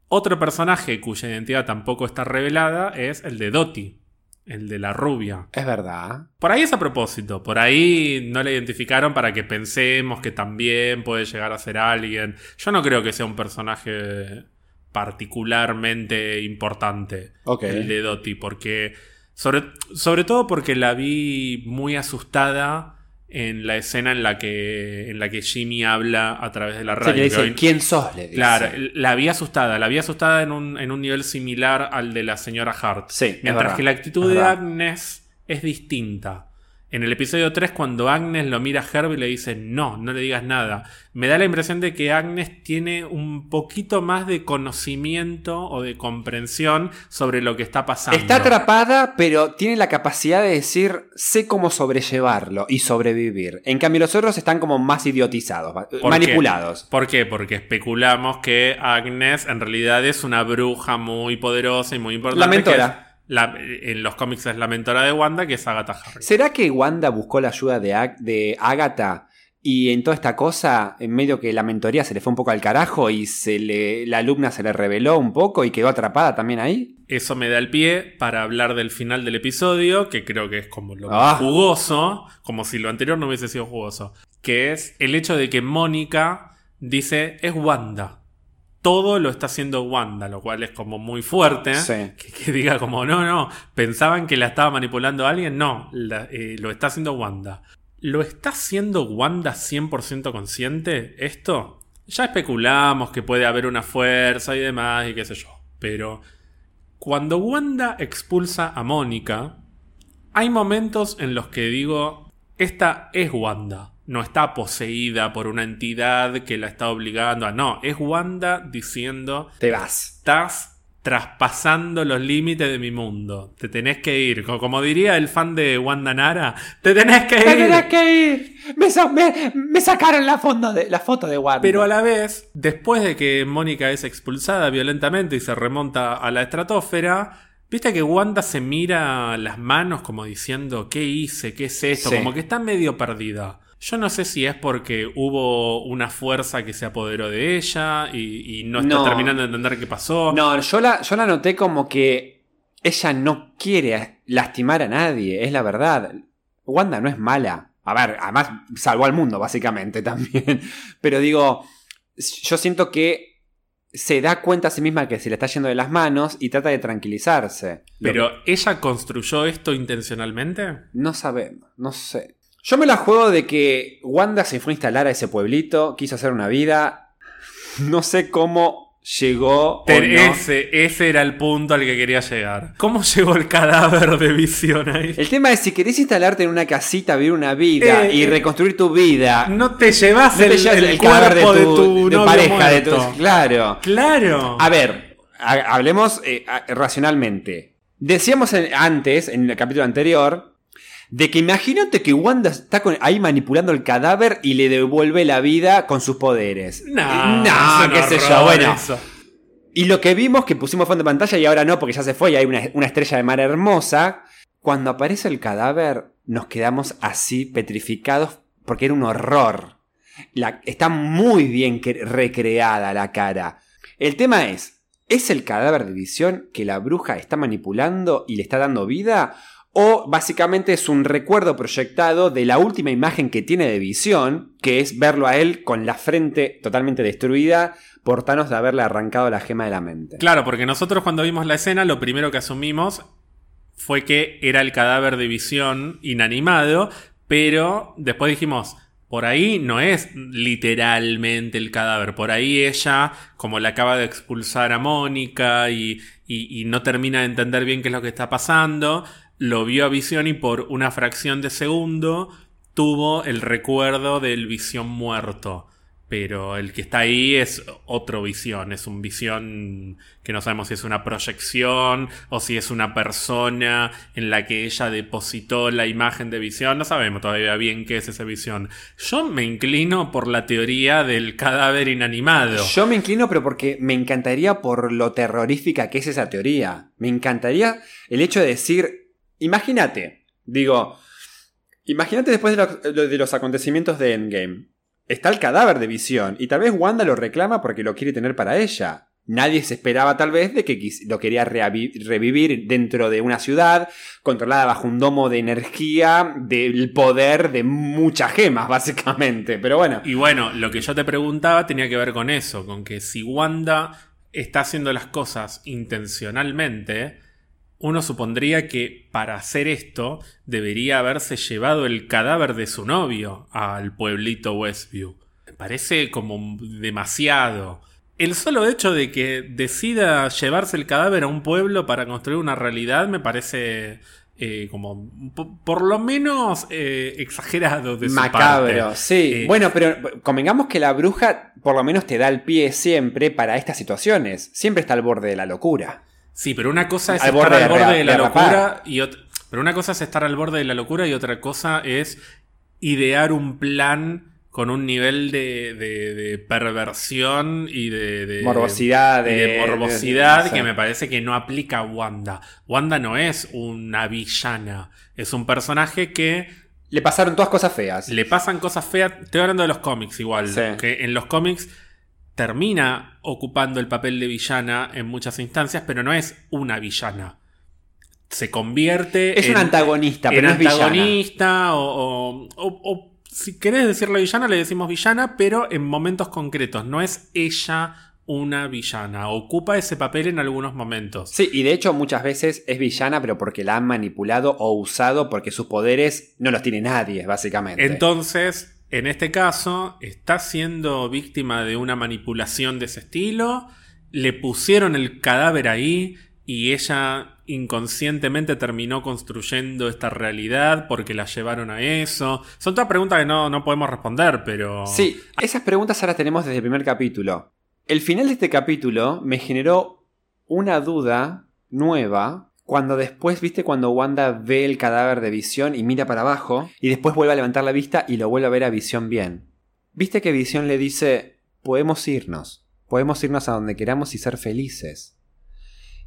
Otro personaje cuya identidad tampoco está revelada es el de Dottie, el de la rubia. Es verdad. Por ahí es a propósito, por ahí no la identificaron para que pensemos que también puede llegar a ser alguien. Yo no creo que sea un personaje particularmente importante el de Dottie, porque sobre, sobre todo porque la vi muy asustada en la escena en la que en la que Jimmy habla a través de la radio. que le dice, ¿quién sos? Le dice. Claro, la vi asustada, la vi asustada en un, en un nivel similar al de la señora Hart. Sí, Mientras verdad, que la actitud de. Agnes es distinta. En el episodio 3, cuando Agnes lo mira a Herb y le dice, no, no le digas nada, me da la impresión de que Agnes tiene un poquito más de conocimiento o de comprensión sobre lo que está pasando. Está atrapada, pero tiene la capacidad de decir, sé cómo sobrellevarlo y sobrevivir. En cambio, los otros están como más idiotizados, va- ¿Por manipulados. ¿Por qué? Porque especulamos que Agnes en realidad es una bruja muy poderosa y muy importante. La mentora. La- en los cómics es la mentora de Wanda, que es Agatha Harris. ¿Será que Wanda buscó la ayuda de, Ag- de Agatha y en toda esta cosa, en medio que la mentoría se le fue un poco al carajo y se le, la alumna se le reveló un poco y quedó atrapada también ahí? Eso me da el pie para hablar del final del episodio, que creo que es como lo Ah. más jugoso, como si lo anterior no hubiese sido jugoso, que es el hecho de que Mónica dice es Wanda. Todo lo está haciendo Wanda, lo cual es como muy fuerte. Sí. Que, que diga como, no, no, pensaban que la estaba manipulando alguien. No, la- eh, lo está haciendo Wanda. ¿Lo está haciendo Wanda 100% consciente esto? Ya especulamos que puede haber una fuerza y demás y qué sé yo. Pero cuando Wanda expulsa a Mónica, hay momentos en los que digo, esta es Wanda. No está poseída por una entidad que la está obligando a... No, es Wanda diciendo, Te vas. estás traspasando los límites de mi mundo. Te tenés que ir. Co- Como diría el fan de Wanda Nara, te tenés que ir. que ir! Me, me- me sacaron la, fondo de, la foto de Wanda. Pero a la vez, después de que Mónica es expulsada violentamente y se remonta a la estratosfera, viste que Wanda se mira las manos como diciendo, ¿qué hice? ¿Qué es esto? Sí. Como que está medio perdida. Yo no sé si es porque hubo una fuerza que se apoderó de ella y, y no está No. terminando de entender qué pasó. No, yo la, yo la noté como que ella no quiere lastimar a nadie, es la verdad. Wanda no es mala. A ver, además salvó al mundo, básicamente, (laughs) también. Pero digo, yo siento que se da cuenta a sí misma que se le está yendo de las manos y trata de tranquilizarse. Pero ella construyó esto intencionalmente. No sabemos, no sé. Yo me la juego de que Wanda se fue a instalar a ese pueblito, quiso hacer una vida. No sé cómo llegó. o Pero no. ese, ese era el punto al que quería llegar. ¿Cómo llegó el cadáver de visión ahí? El tema es si querés instalarte en una casita, vivir una vida Eh, y eh, reconstruir tu vida. No te llevas no te el, llevas el cadáver de tu, de pareja, de tu. Claro. Claro. A ver, ha- hablemos eh, racionalmente. Decíamos en- antes, en el capítulo anterior, de que imagínate que Wanda está con- ahí manipulando el cadáver y le devuelve la vida con sus poderes. No, no qué sé yo, bueno. eso. Y lo que vimos, que pusimos fondo de pantalla y ahora no, porque ya se fue y hay una, una estrella de mar hermosa. Cuando aparece el cadáver, nos quedamos así petrificados porque era un horror. La, está muy bien que- recreada la cara. El tema es, ¿es el cadáver de visión que la bruja está manipulando y le está dando vida? ¿O básicamente es un recuerdo proyectado de la última imagen que tiene de visión, que es verlo a él con la frente totalmente destruida por Thanos de haberle arrancado la gema de la mente? Claro, porque nosotros cuando vimos la escena, lo primero que asumimos fue que era el cadáver de visión inanimado, pero después dijimos, por ahí no es literalmente el cadáver, por ahí ella, como le acaba de expulsar a Mónica y- y no termina de entender bien qué es lo que está pasando, lo vio a visión y por una fracción de segundo tuvo el recuerdo del visión muerto. Pero el que está ahí es otro visión, es un visión que no sabemos si es una proyección o si es una persona en la que ella depositó la imagen de visión, no sabemos todavía bien qué es esa visión. Yo me inclino por la teoría del cadáver inanimado. Yo me inclino, pero porque me encantaría por lo terrorífica que es esa teoría. Me encantaría el hecho de decir, imagínate, digo, imagínate después de, lo- de los acontecimientos de Endgame. Está el cadáver de visión y tal vez Wanda lo reclama porque lo quiere tener para ella. Nadie se esperaba tal vez de que lo quería revivir dentro de una ciudad controlada bajo un domo de energía del poder de muchas gemas, (laughs) básicamente. Pero bueno, Y bueno, lo que yo te preguntaba tenía que ver con eso, con que si Wanda está haciendo las cosas intencionalmente, uno supondría que para hacer esto debería haberse llevado el cadáver de su novio al pueblito Westview. Me parece como demasiado. El solo hecho de que decida llevarse el cadáver a un pueblo para construir una realidad me parece eh, como po- por lo menos eh, exagerado de su Macabro, parte. sí. Eh, bueno, pero convengamos que la bruja por lo menos te da el pie siempre para estas situaciones. Siempre está al borde de la locura. Sí, pero una cosa es Al estar borde al de borde de la de locura y ot- pero una cosa es estar al borde de la locura y otra cosa es idear un plan con un nivel de, de- de perversión y de, de- Morbosidad, de morbosidad que me parece que no aplica a Wanda. Wanda no es una villana, es un personaje que Le pasaron todas cosas feas. le pasan cosas feas. Estoy hablando de los cómics igual. Sí. Que en los cómics termina ocupando el papel de villana en muchas instancias, pero no es una villana. Se convierte Es en, un antagonista, en pero no es villana. antagonista o, o- o- o si querés decirle villana, le decimos villana, pero en momentos concretos. No es ella una villana. Ocupa ese papel en algunos momentos. Sí, y de hecho muchas veces es villana, pero porque la han manipulado o usado porque sus poderes no los tiene nadie, básicamente. Entonces, en este caso, está siendo víctima de una manipulación de ese estilo. Le pusieron el cadáver ahí y ella inconscientemente terminó construyendo esta realidad porque la llevaron a eso. Son todas preguntas que no, no podemos responder, pero... Sí, esas preguntas ahora tenemos desde el primer capítulo. El final de este capítulo me generó una duda nueva cuando después, viste, cuando Wanda ve el cadáver de Visión y mira para abajo y después vuelve a levantar la vista y lo vuelve a ver a Visión bien. Viste que Visión le dice, podemos irnos, podemos irnos a donde queramos y ser felices.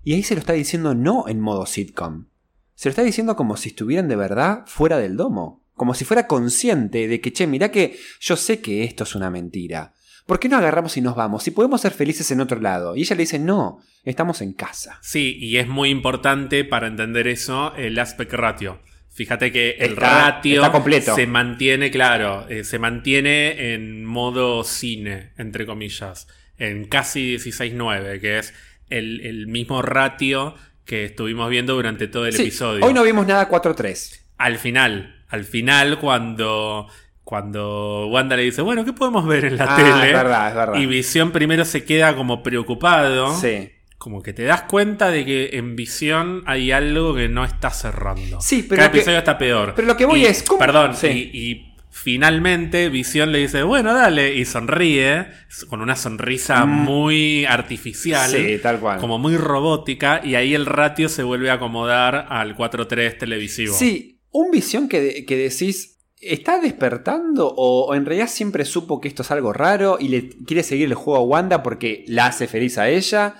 Y ahí se lo está diciendo no en modo sitcom. Se lo está diciendo como si estuvieran de verdad fuera del domo. Como si fuera consciente de que, che, mirá que yo sé que esto es una mentira. ¿Por qué no agarramos y nos vamos? Si podemos ser felices en otro lado. Y ella le dice, no, estamos en casa. Sí, y es muy importante para entender eso el aspect ratio. Fíjate que el Está- ratio está completo. se mantiene, claro, eh, se mantiene en modo cine, entre comillas, en casi 16-9, que es el, el mismo ratio que estuvimos viendo durante todo el Sí, episodio. Hoy no vimos nada 4-3. Al final, al final, cuando, cuando Wanda le dice, bueno, ¿qué podemos ver en la Ah, tele? es verdad, es verdad. Y Visión primero se queda como preocupado. Sí. Como que te das cuenta de que en visión hay algo que no está cerrando. Sí, pero Cada que- episodio está peor. pero lo que voy Y- es, ¿cómo? Perdón, Sí. y, y finalmente Visión le dice, bueno, dale, y sonríe, con una sonrisa Mm. muy artificial. Sí, tal cual. Como muy robótica, y ahí el ratio se vuelve a acomodar al 4-3 televisivo. Sí, un visión que, de- que decís, ¿está despertando o, o en realidad siempre supo que esto es algo raro y le quiere seguir el juego a Wanda porque la hace feliz a ella?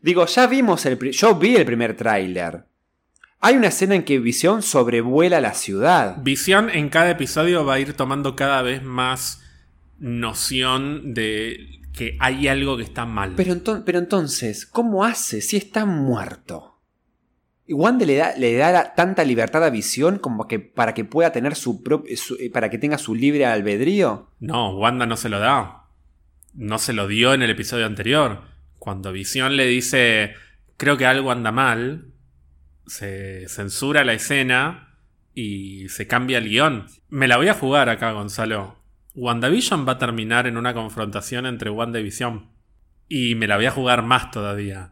Digo, ya vimos el... Yo vi el primer tráiler. Hay una escena en que Visión sobrevuela la ciudad. Visión en cada episodio va a ir tomando cada vez más noción de que hay algo que está mal. Pero entonces, ¿cómo hace si está muerto? ¿Y Wanda le da, le da tanta libertad a Visión como que para que pueda tener su propio. para que tenga su libre albedrío? No, Wanda no se lo da. No se lo dio en el episodio anterior. Cuando Visión le dice, creo que algo anda mal, se censura la escena y se cambia el guion. Me la voy a jugar acá, Gonzalo. WandaVision va a terminar en una confrontación entre Wanda y Visión. Y me la voy a jugar más todavía.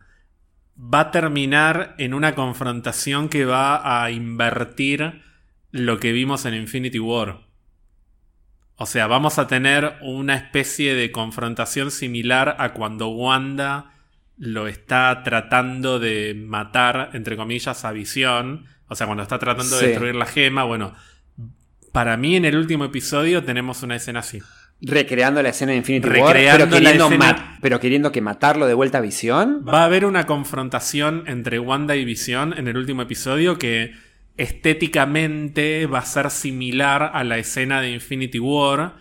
Va a terminar en una confrontación que va a invertir lo que vimos en Infinity War. O sea, vamos a tener una especie de confrontación similar a cuando Wanda lo está tratando de matar, entre comillas, a Visión. O sea, cuando está tratando Sí. de destruir la gema. Bueno, para mí en el último episodio tenemos una escena así. Recreando la escena de Infinity War, Recreando pero queriendo, escena- pero queriendo que matarlo de vuelta a Visión. Va a haber una confrontación entre Wanda y Visión en el último episodio que estéticamente va a ser similar a la escena de Infinity War,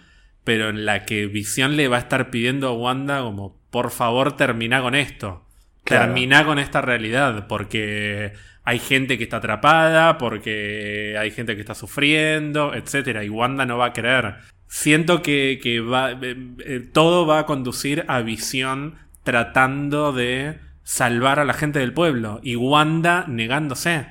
pero en la que Visión le va a estar pidiendo a Wanda como, por favor, termina con esto. Claro. Termina con esta realidad, porque hay gente que está atrapada, porque hay gente que está sufriendo, etc. Y Wanda no va a querer. Siento que, que va, eh, eh, todo va a conducir a Visión tratando de salvar a la gente del pueblo y Wanda negándose.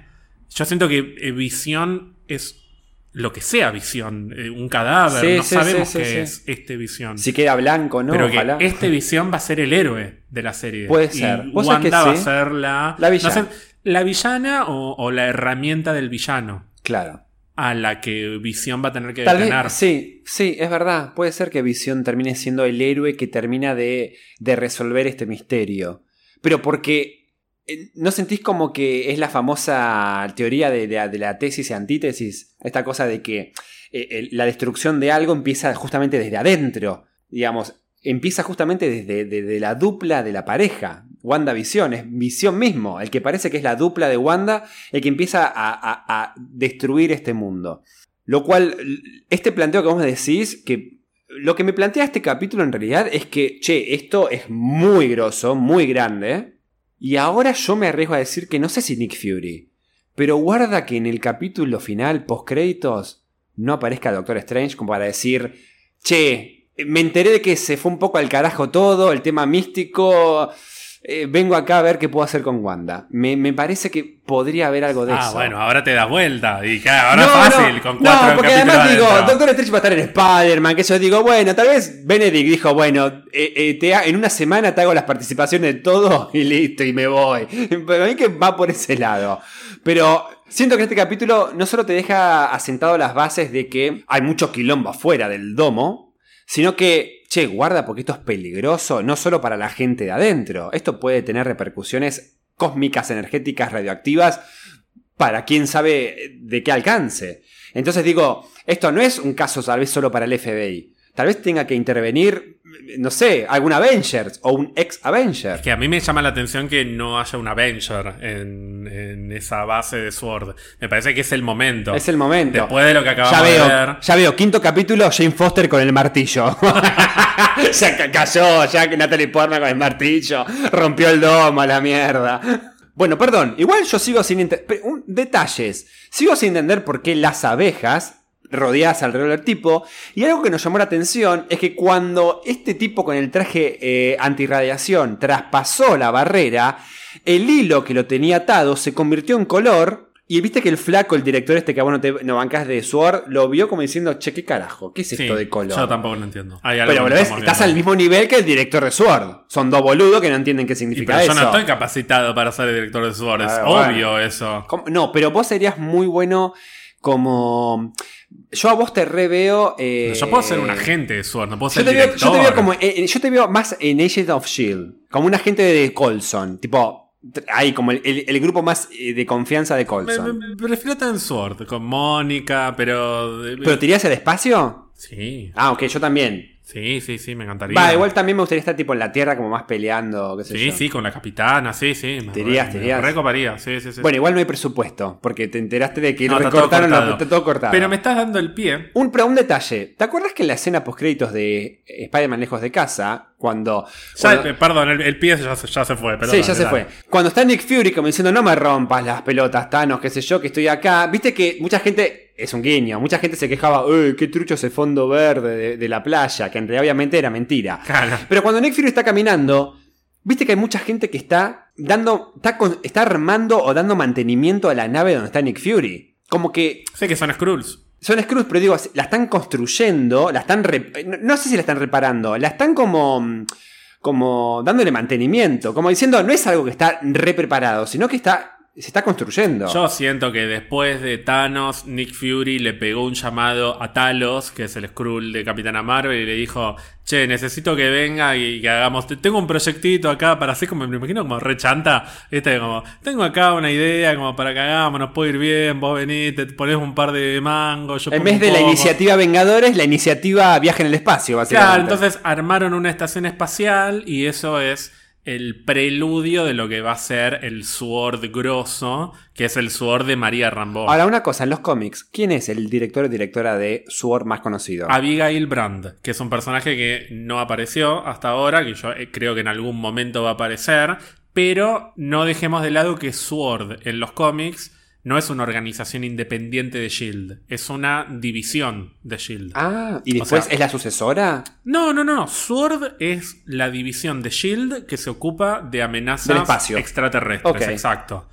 Yo siento que eh, Visión es lo que sea Visión, eh, un cadáver, Sí, no sí, sabemos sí, qué sí, sí. es este Visión. Si queda blanco, ¿no? Pero que Ojalá. este Visión va a ser el héroe de la serie. Puede Y ser. Vos sabés que Wanda va a ser la, La villana. no sé, la villana o, o la herramienta del villano Claro. A la que Visión va a tener que Tal detener. vez, sí, sí, es verdad. Puede ser que Visión termine siendo el héroe que termina de, de resolver este misterio. Pero porque eh, ¿no sentís como que es la famosa teoría de, de- de la tesis y antítesis? Esta cosa de que eh, el- la destrucción de algo empieza justamente desde adentro. Digamos, empieza justamente desde, desde la dupla de la pareja. Wanda Visión, es Visión mismo, el que parece que es la dupla de Wanda, el que empieza a, a- a destruir este mundo. Lo cual, este planteo que vos me decís, que lo que me plantea este capítulo en realidad es que, che, esto es muy grosso, muy grande. Y ahora yo me arriesgo a decir que no sé si Nick Fury. Pero guarda que en el capítulo final, post créditos, no aparezca Doctor Strange como para decir, che, me enteré de que se fue un poco al carajo todo, el tema místico. Eh, vengo acá a ver qué puedo hacer con Wanda. Me, me parece que podría haber algo de ah, eso. bueno, ahora te das vuelta. Y claro, ahora No, es fácil, no, con cuatro No, porque además digo, adentro. Doctor Strange va a estar en Spider-Man, que yo digo, bueno, tal vez Benedict dijo, bueno, eh, eh, te ha- en una semana te hago las participaciones de todo (laughs) y listo, y me voy. (laughs) Pero a mí que va por ese lado. Pero siento que este capítulo no solo te deja asentado las bases de que hay mucho quilombo afuera del domo, sino que, che, guarda porque esto es peligroso, no solo para la gente de adentro, esto puede tener repercusiones cósmicas, energéticas, radioactivas, para quién sabe de qué alcance. Entonces digo, esto no es un caso tal vez solo para el FBI. Tal vez tenga que intervenir, no sé, algún Avengers o un ex Avenger. Que a mí me llama la atención que no haya un Avenger en, en esa base de Sword. Me parece que es el momento. Es el momento. Después de lo que acabamos ya de veo, ver. ya veo, quinto capítulo, Jane Foster con el martillo. (laughs) (laughs) ya ca- cayó, ya que Natalie Portman con el martillo. Rompió el domo a la mierda. Bueno, perdón, igual yo sigo sin entender. Detalles. Sigo sin entender por qué las abejas rodeadas alrededor del tipo. Y algo que nos llamó la atención es que cuando este tipo con el traje eh, antirradiación traspasó la barrera, el hilo que lo tenía atado se convirtió en color. Y viste que el flaco, el director este que vos no, te, no bancás de Sword, lo vio como diciendo, che, ¿qué carajo? ¿Qué es Sí, esto de color? Yo tampoco lo entiendo. Hay algo Pero, pero ves, estás al mismo nivel que el director de Sword. Son dos boludos que no entienden qué Y significa pero yo eso. no estoy capacitado para ser el director de Sword. Es Ah, bueno. obvio eso. ¿Cómo? No, pero vos serías muy bueno como... Yo a vos te reveo... eh, Yo puedo ser un agente de Sword, no puedo Yo ser te, veo, director. yo te veo como... eh, yo te veo más en Agent of S.H.I.E.L.D. Como un agente de Colson. Tipo... Ahí, como el, el- el grupo más eh, de confianza de Me, Colson. me- prefiero estar en Sword con Mónica, pero. ¿Pero te irías al espacio? Sí, Ah, ok, yo también. sí, sí, sí, me encantaría. Va, igual también me gustaría estar tipo en la tierra como más peleando, qué sé Sí, yo. sí, con la capitana, sí, sí. Me Te irías, re- te me irías. recoparía, sí, sí, sí. Bueno, igual no hay presupuesto, porque te enteraste de que No, recortaron la- cortado. está todo cortado. Pero me estás dando el pie. Un, pero un detalle. ¿Te acuerdas que en la escena postcréditos de Spider-Man Lejos de Casa, cuando. Ya, cuando- eh, perdón, el, el pie ya, se- ya se fue. Pero sí, ya se fue. Cuando está Nick Fury como diciendo, no me rompas las pelotas, Thanos, qué sé yo, que estoy acá. Viste que mucha gente, es un guiño, mucha gente se quejaba, uy, qué trucho ese fondo verde de, de la playa, que en realidad obviamente era mentira. Claro. Pero cuando Nick Fury está caminando, viste que hay mucha gente que está dando, está, con- está armando o dando mantenimiento a la nave donde está Nick Fury. Como que Sé que son Skrulls. son Screws, pero digo, la están construyendo, la están. no, no sé si la están reparando, la están como. como dándole mantenimiento, como diciendo, no es algo que está re preparado, sino que está. Se está construyendo. Yo siento que después de Thanos, Nick Fury le pegó un llamado a Talos, que es el Skrull de Capitana Marvel, y le dijo, che, necesito que venga y que hagamos... Tengo un proyectito acá para hacer como, me imagino como re chanta, ¿viste? Como, tengo acá una idea como para que hagamos, nos puede ir bien, vos venís, te pones un par de mangos, yo en vez de la poco". iniciativa Vengadores, la iniciativa Viaje en el Espacio, básicamente. Claro, entonces armaron una estación espacial y eso es el preludio de lo que va a ser el Sword grosso, que es el Sword de María Rambo. Ahora, una cosa, en los cómics, ¿quién es el director o directora de Sword más conocido? Abigail Brand, que es un personaje que no apareció hasta ahora, que yo eh, creo que en algún momento va a aparecer, pero no dejemos de lado que Sword en los cómics no es una organización independiente de Shield, es una división de Shield. Ah, y después sea- es la sucesora No, no, no. Sword es la división de Shield que se ocupa de amenazas espacio. extraterrestres. Ok. Exacto.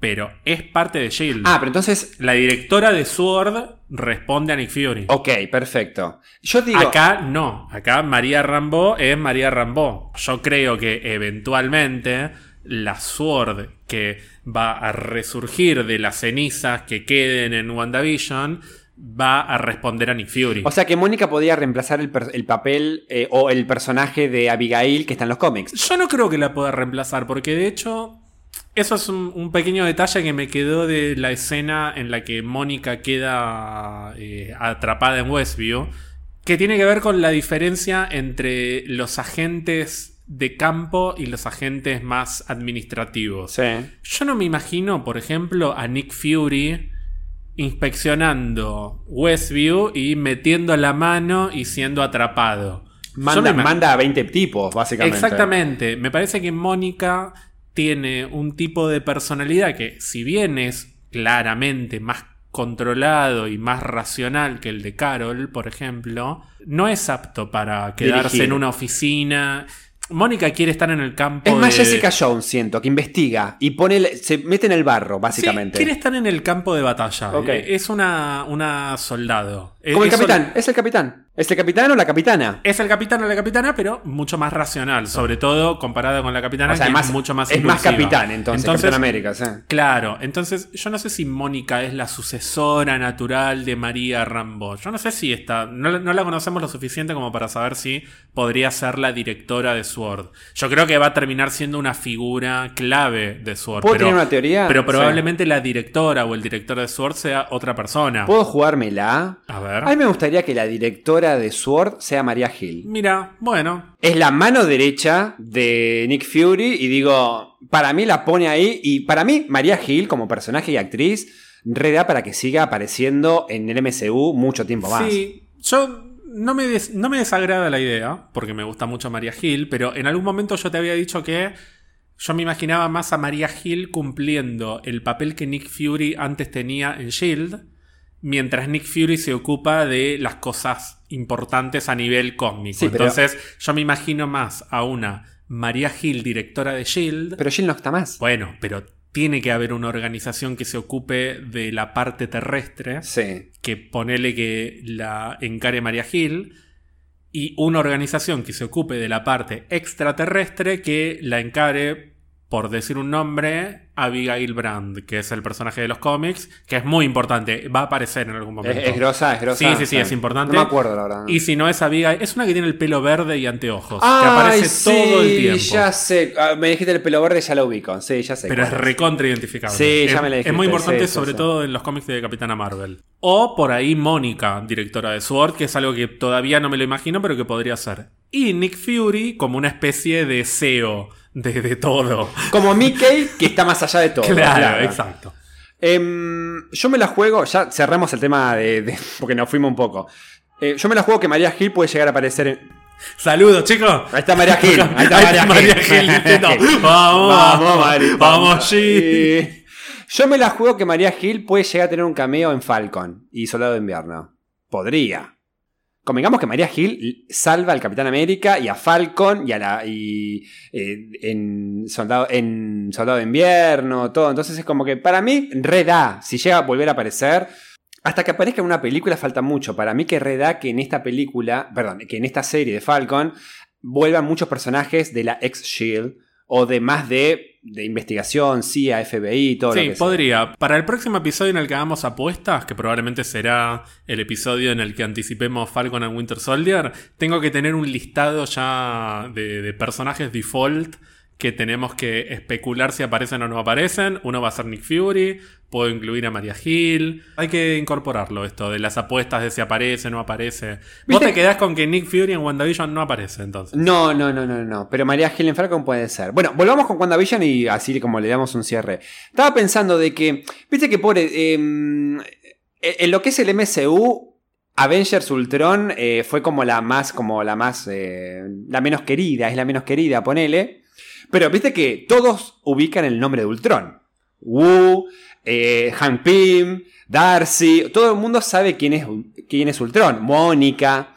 Pero es parte de Shield. Ah, pero entonces. La directora de Sword responde a Nick Fury. Ok, perfecto. Yo digo. Acá no. Acá María Rambo es María Rambo. Yo creo que eventualmente la Sword que va a resurgir de las cenizas que queden en WandaVision va a responder a Nick Fury. O sea que Mónica podía reemplazar el, papel eh, o el personaje de Abigail que está en los cómics. Yo no creo que la pueda reemplazar, porque de hecho, eso es un, un pequeño detalle que me quedó de la escena en la que Mónica queda eh, atrapada en Westview, que tiene que ver con la diferencia entre los agentes de campo y los agentes más administrativos. Sí. Yo no me imagino, por ejemplo, a Nick Fury inspeccionando Westview y metiendo la mano y siendo atrapado. Manda, me manda a 20 tipos, básicamente. Exactamente. Me parece que Mónica tiene un tipo de personalidad que, si bien es claramente más controlado y más racional que el de Carol, por ejemplo, no es apto para quedarse Dirigir. en una oficina. Mónica quiere estar en el campo. Es más de- Jessica Jones, siento, que investiga y pone el- se mete en el barro, básicamente. Sí, quiere estar en el campo de batalla. Ok. Eh, Es una, una soldado. Como el capitán, es el capitán. ¿Es el capitán o la capitana? Es el capitán o la capitana, pero mucho más racional. Sobre todo comparado con la capitana, O sea, que más- es mucho más Es más capitán, entonces, Capitán América, sí. Claro, entonces yo no sé si Mónica es la sucesora natural de María Rambo. Yo no sé si está. No, la- no la conocemos lo suficiente como para saber si podría ser la directora de Sword. Yo creo que va a terminar siendo una figura clave de Sword. ¿Puedo pero, tener una teoría? Pero Sí. probablemente la directora o el director de Sword sea otra persona. ¿Puedo jugármela? A ver. A mí me gustaría que la directora de Sword sea María Hill. Mira, bueno. Es la mano derecha de Nick Fury y digo, para mí la pone ahí y para mí María Hill como personaje y actriz reda para que siga apareciendo en el MCU mucho tiempo más. Sí, yo no me, des- no me desagrada la idea, porque me gusta mucho María Hill, pero en algún momento yo te había dicho que yo me imaginaba más a María Hill cumpliendo el papel que Nick Fury antes tenía en Shield, mientras Nick Fury se ocupa de las cosas importantes a nivel cósmico. Sí, pero- Entonces yo me imagino más a una María Hill, directora de Shield. Pero Jill no está más. bueno, pero tiene que haber una organización que se ocupe de la parte terrestre Sí. que ponele que la encare María Gil y una organización que se ocupe de la parte extraterrestre que la encare, por decir un nombre, Abigail Brand, que es el personaje de los cómics, que es muy importante, va a aparecer en algún momento. Es, es grosa, es grosa. Sí, sí, sí, es importante. No me acuerdo, la verdad. Y si no es Abigail, es una que tiene el pelo verde y anteojos, que aparece sí, todo el tiempo. ya sé. Ah, me dijiste el pelo verde, ya lo ubico. Sí, ya sé. Pero es recontra identificable. Sí, es, ya me la Es dijiste, muy importante, sí, sobre sí. todo en los cómics de Capitana Marvel. O por ahí Mónica, directora de Sword, que es algo que todavía no me lo imagino, pero que podría ser. Y Nick Fury como una especie de CEO de, de todo. Como Mickey, que está más allá de todo. Claro, exacto. Em, yo me la juego, ya cerramos el tema de, de- (laughs) porque nos fuimos un poco. Eh, yo me la juego que María Gil puede llegar a aparecer en... Saludos, chicos. Ahí está María Gil. Ahí está (laughs) María, Gil. María Gil (laughs) vamos, vamos, Mari, vamos, Gil. Yo me la juego que María Gil puede llegar a tener un cameo en Falcon y Soldado de Invierno. Podría. Convengamos que María Gil salva al Capitán América y a Falcon y a la. y. eh, en, Soldado, en Soldado de Invierno, todo. Entonces es como que para mí, reda. Si llega a volver a aparecer. Hasta que aparezca en una película falta mucho. Para mí que reda que en esta película, perdón, que en esta serie de Falcon vuelvan muchos personajes de la ex Shield o de más de, de investigación, CIA, FBI, todo lo Sí, que sea. podría. Para el próximo episodio en el que hagamos apuestas, que probablemente será el episodio en el que anticipemos Falcon and Winter Soldier, tengo que tener un listado ya de, de personajes default que tenemos que especular si aparecen o no aparecen. Uno va a ser Nick Fury, puedo incluir a Maria Hill. Hay que incorporarlo esto de las apuestas de si aparece o no aparece. Vos te quedás con que Nick Fury en WandaVision no aparece entonces. No, no, no, no, no. Pero María Gil en Falcon puede ser. Bueno, volvamos con WandaVision y así como le damos un cierre. Estaba pensando de que, viste que pobre, eh, en lo que es el MCU, Avengers Ultron eh, fue como la más, como la más, eh, la menos querida, es la menos querida, ponele. Pero viste que todos ubican el nombre de Ultron. Wu, eh, Hank Pym, Darcy, todo el mundo sabe quién es, quién es Ultron. Mónica.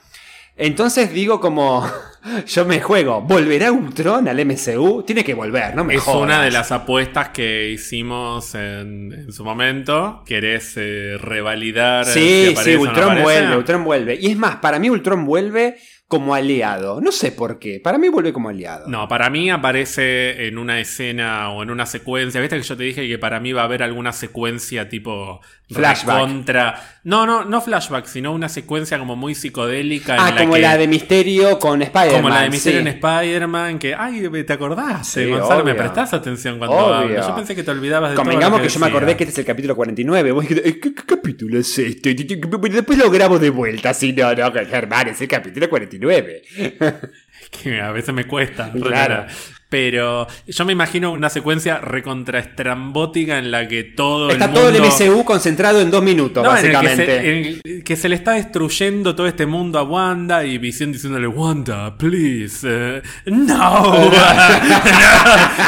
Entonces digo como, (laughs) yo me juego, ¿volverá Ultron al MCU? Tiene que volver, no me Es jodas. una de las apuestas que hicimos en, en su momento. ¿Querés eh, revalidar? eh, Sí, si sí, aparece Ultron vuelve, Ultron vuelve. Y es más, para mí Ultron vuelve como aliado. No sé por qué, para mí vuelve como aliado. No, para mí aparece en una escena o en una secuencia. Viste que yo te dije que para mí va a haber alguna secuencia tipo Flashback. contra. No, no, no flashback, sino una secuencia como muy psicodélica. ah, en la como que- la de Misterio con Spider-Man. Como la de Misterio sí. en Spider-Man, que, ay, ¿te acordás? Sí, Gonzalo, me prestás atención cuando Obvio. hablo. Yo pensé que te olvidabas de todo Convengamos lo que, que yo me acordé que este es el capítulo 49. Vos dijiste, "Eh, ¿qué, qué capítulo es este? Después lo grabo de vuelta. Sí, no, no, Germán, es el capítulo 49. (laughs) que a veces me cuesta. Claro. Pero yo me imagino una secuencia recontraestrambótica en la que todo Está el todo el mundo... MCU concentrado en dos minutos, No, en el que básicamente. se, en el que se le está destruyendo todo este mundo a Wanda y Visión diciéndole, Wanda, please, eh, (laughs) (laughs) no.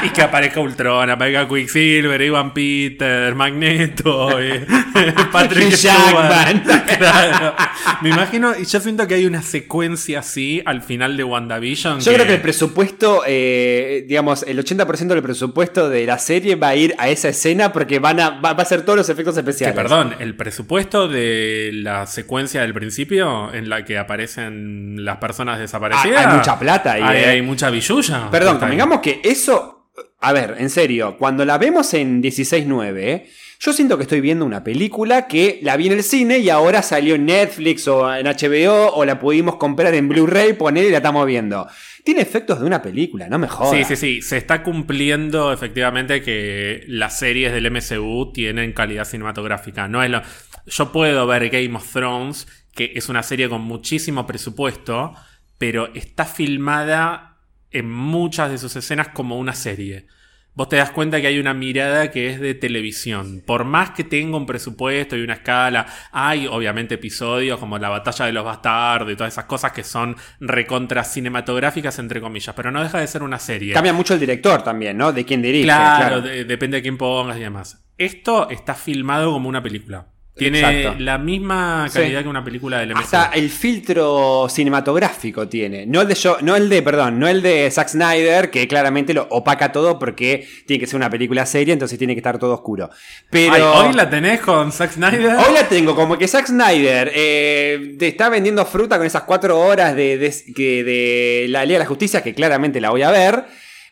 y que aparezca Ultron, aparezca Quicksilver, Ivan Peter, Magneto, eh, (laughs) Patrick Jackman. Claro. Me imagino, y yo siento que hay una secuencia así al final de WandaVision. Yo creo que el presupuesto, eh, digamos, el 80% del presupuesto de la serie va a ir a esa escena porque van a, va, va a ser todos los efectos Que, especiales. perdón, el presupuesto de la secuencia del principio en la que aparecen las personas desaparecidas. Ah, hay mucha plata ahí, Hay, eh. hay mucha billulla. Perdón, convengamos que eso. A ver, en serio, cuando la vemos en 16.9, ¿eh? yo siento que estoy viendo una película que la vi en el cine y ahora salió en Netflix o en HBO o la pudimos comprar en Blu-ray, poner y la estamos viendo. Tiene efectos de una película, no me jodas. Sí, sí, sí. Se está cumpliendo efectivamente que las series del MCU tienen calidad cinematográfica. No es lo... Yo puedo ver Game of Thrones, que es una serie con muchísimo presupuesto, pero está filmada en muchas de sus escenas como una serie. Vos te das cuenta que hay una mirada que es de televisión. Por más que tenga un presupuesto y una escala, hay obviamente episodios como la batalla de los bastardos y todas esas cosas que son recontra cinematográficas, entre comillas, pero no deja de ser una serie. Cambia mucho el director también, ¿no? De quién dirige. Claro, de- depende de quién pongas y demás. Esto está filmado como una película. Tiene Exacto. la misma calidad Sí. que una película del MCU. Hasta el filtro cinematográfico tiene. No el de yo, no el de, perdón, no el de Zack Snyder, que claramente lo opaca todo porque tiene que ser una película seria, entonces tiene que estar todo oscuro. Pero Ay, hoy la tenés con Zack Snyder. Hoy la tengo, como que Zack Snyder eh, te está vendiendo fruta con esas cuatro horas de, de, que- de la Liga de la Justicia, que claramente la voy a ver.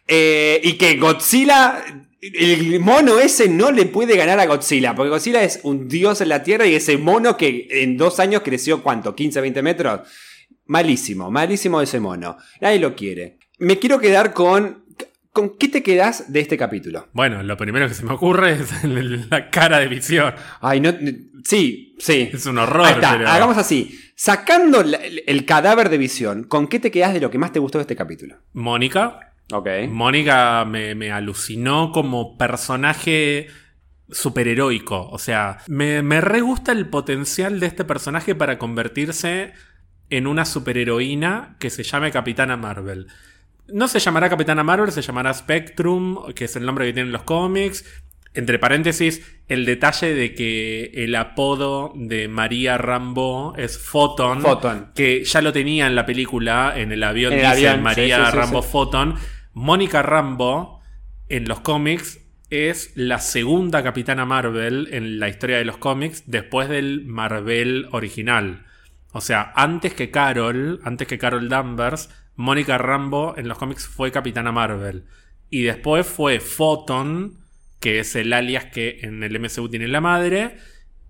eh, y que Godzilla el mono ese no le puede ganar a Godzilla, porque Godzilla es un dios en la Tierra y ese mono que en dos años creció, ¿cuánto? ¿15, 20 metros? Malísimo, malísimo ese mono. Nadie lo quiere. Me quiero quedar con... ¿Con qué te quedas de este capítulo? Bueno, lo primero que se me ocurre es la cara de visión. Ay, no... Sí, sí. Es un horror. Ahí está, pero- hagamos así. Sacando el cadáver de visión, ¿con qué te quedas de lo que más te gustó de este capítulo? Mónica. Ok. Mónica me, me alucinó como personaje superheroico. O sea, me, me re gusta el potencial de este personaje para convertirse en una superheroína que se llame Capitana Marvel. No se llamará Capitana Marvel, se llamará Spectrum, que es el nombre que tienen los cómics. Entre paréntesis, el detalle de que el apodo de María Rambo es Photon, Photon. que ya lo tenía en la película, en el avión el dice avión, María sí, sí, sí, Rambo. Photon. Mónica Rambo, en los cómics, es la segunda Capitana Marvel en la historia de los cómics después del Marvel original. O sea, antes que Carol, antes que Carol Danvers, Mónica Rambo en los cómics fue Capitana Marvel. Y después fue Photon, que es el alias que en el MCU tiene la madre.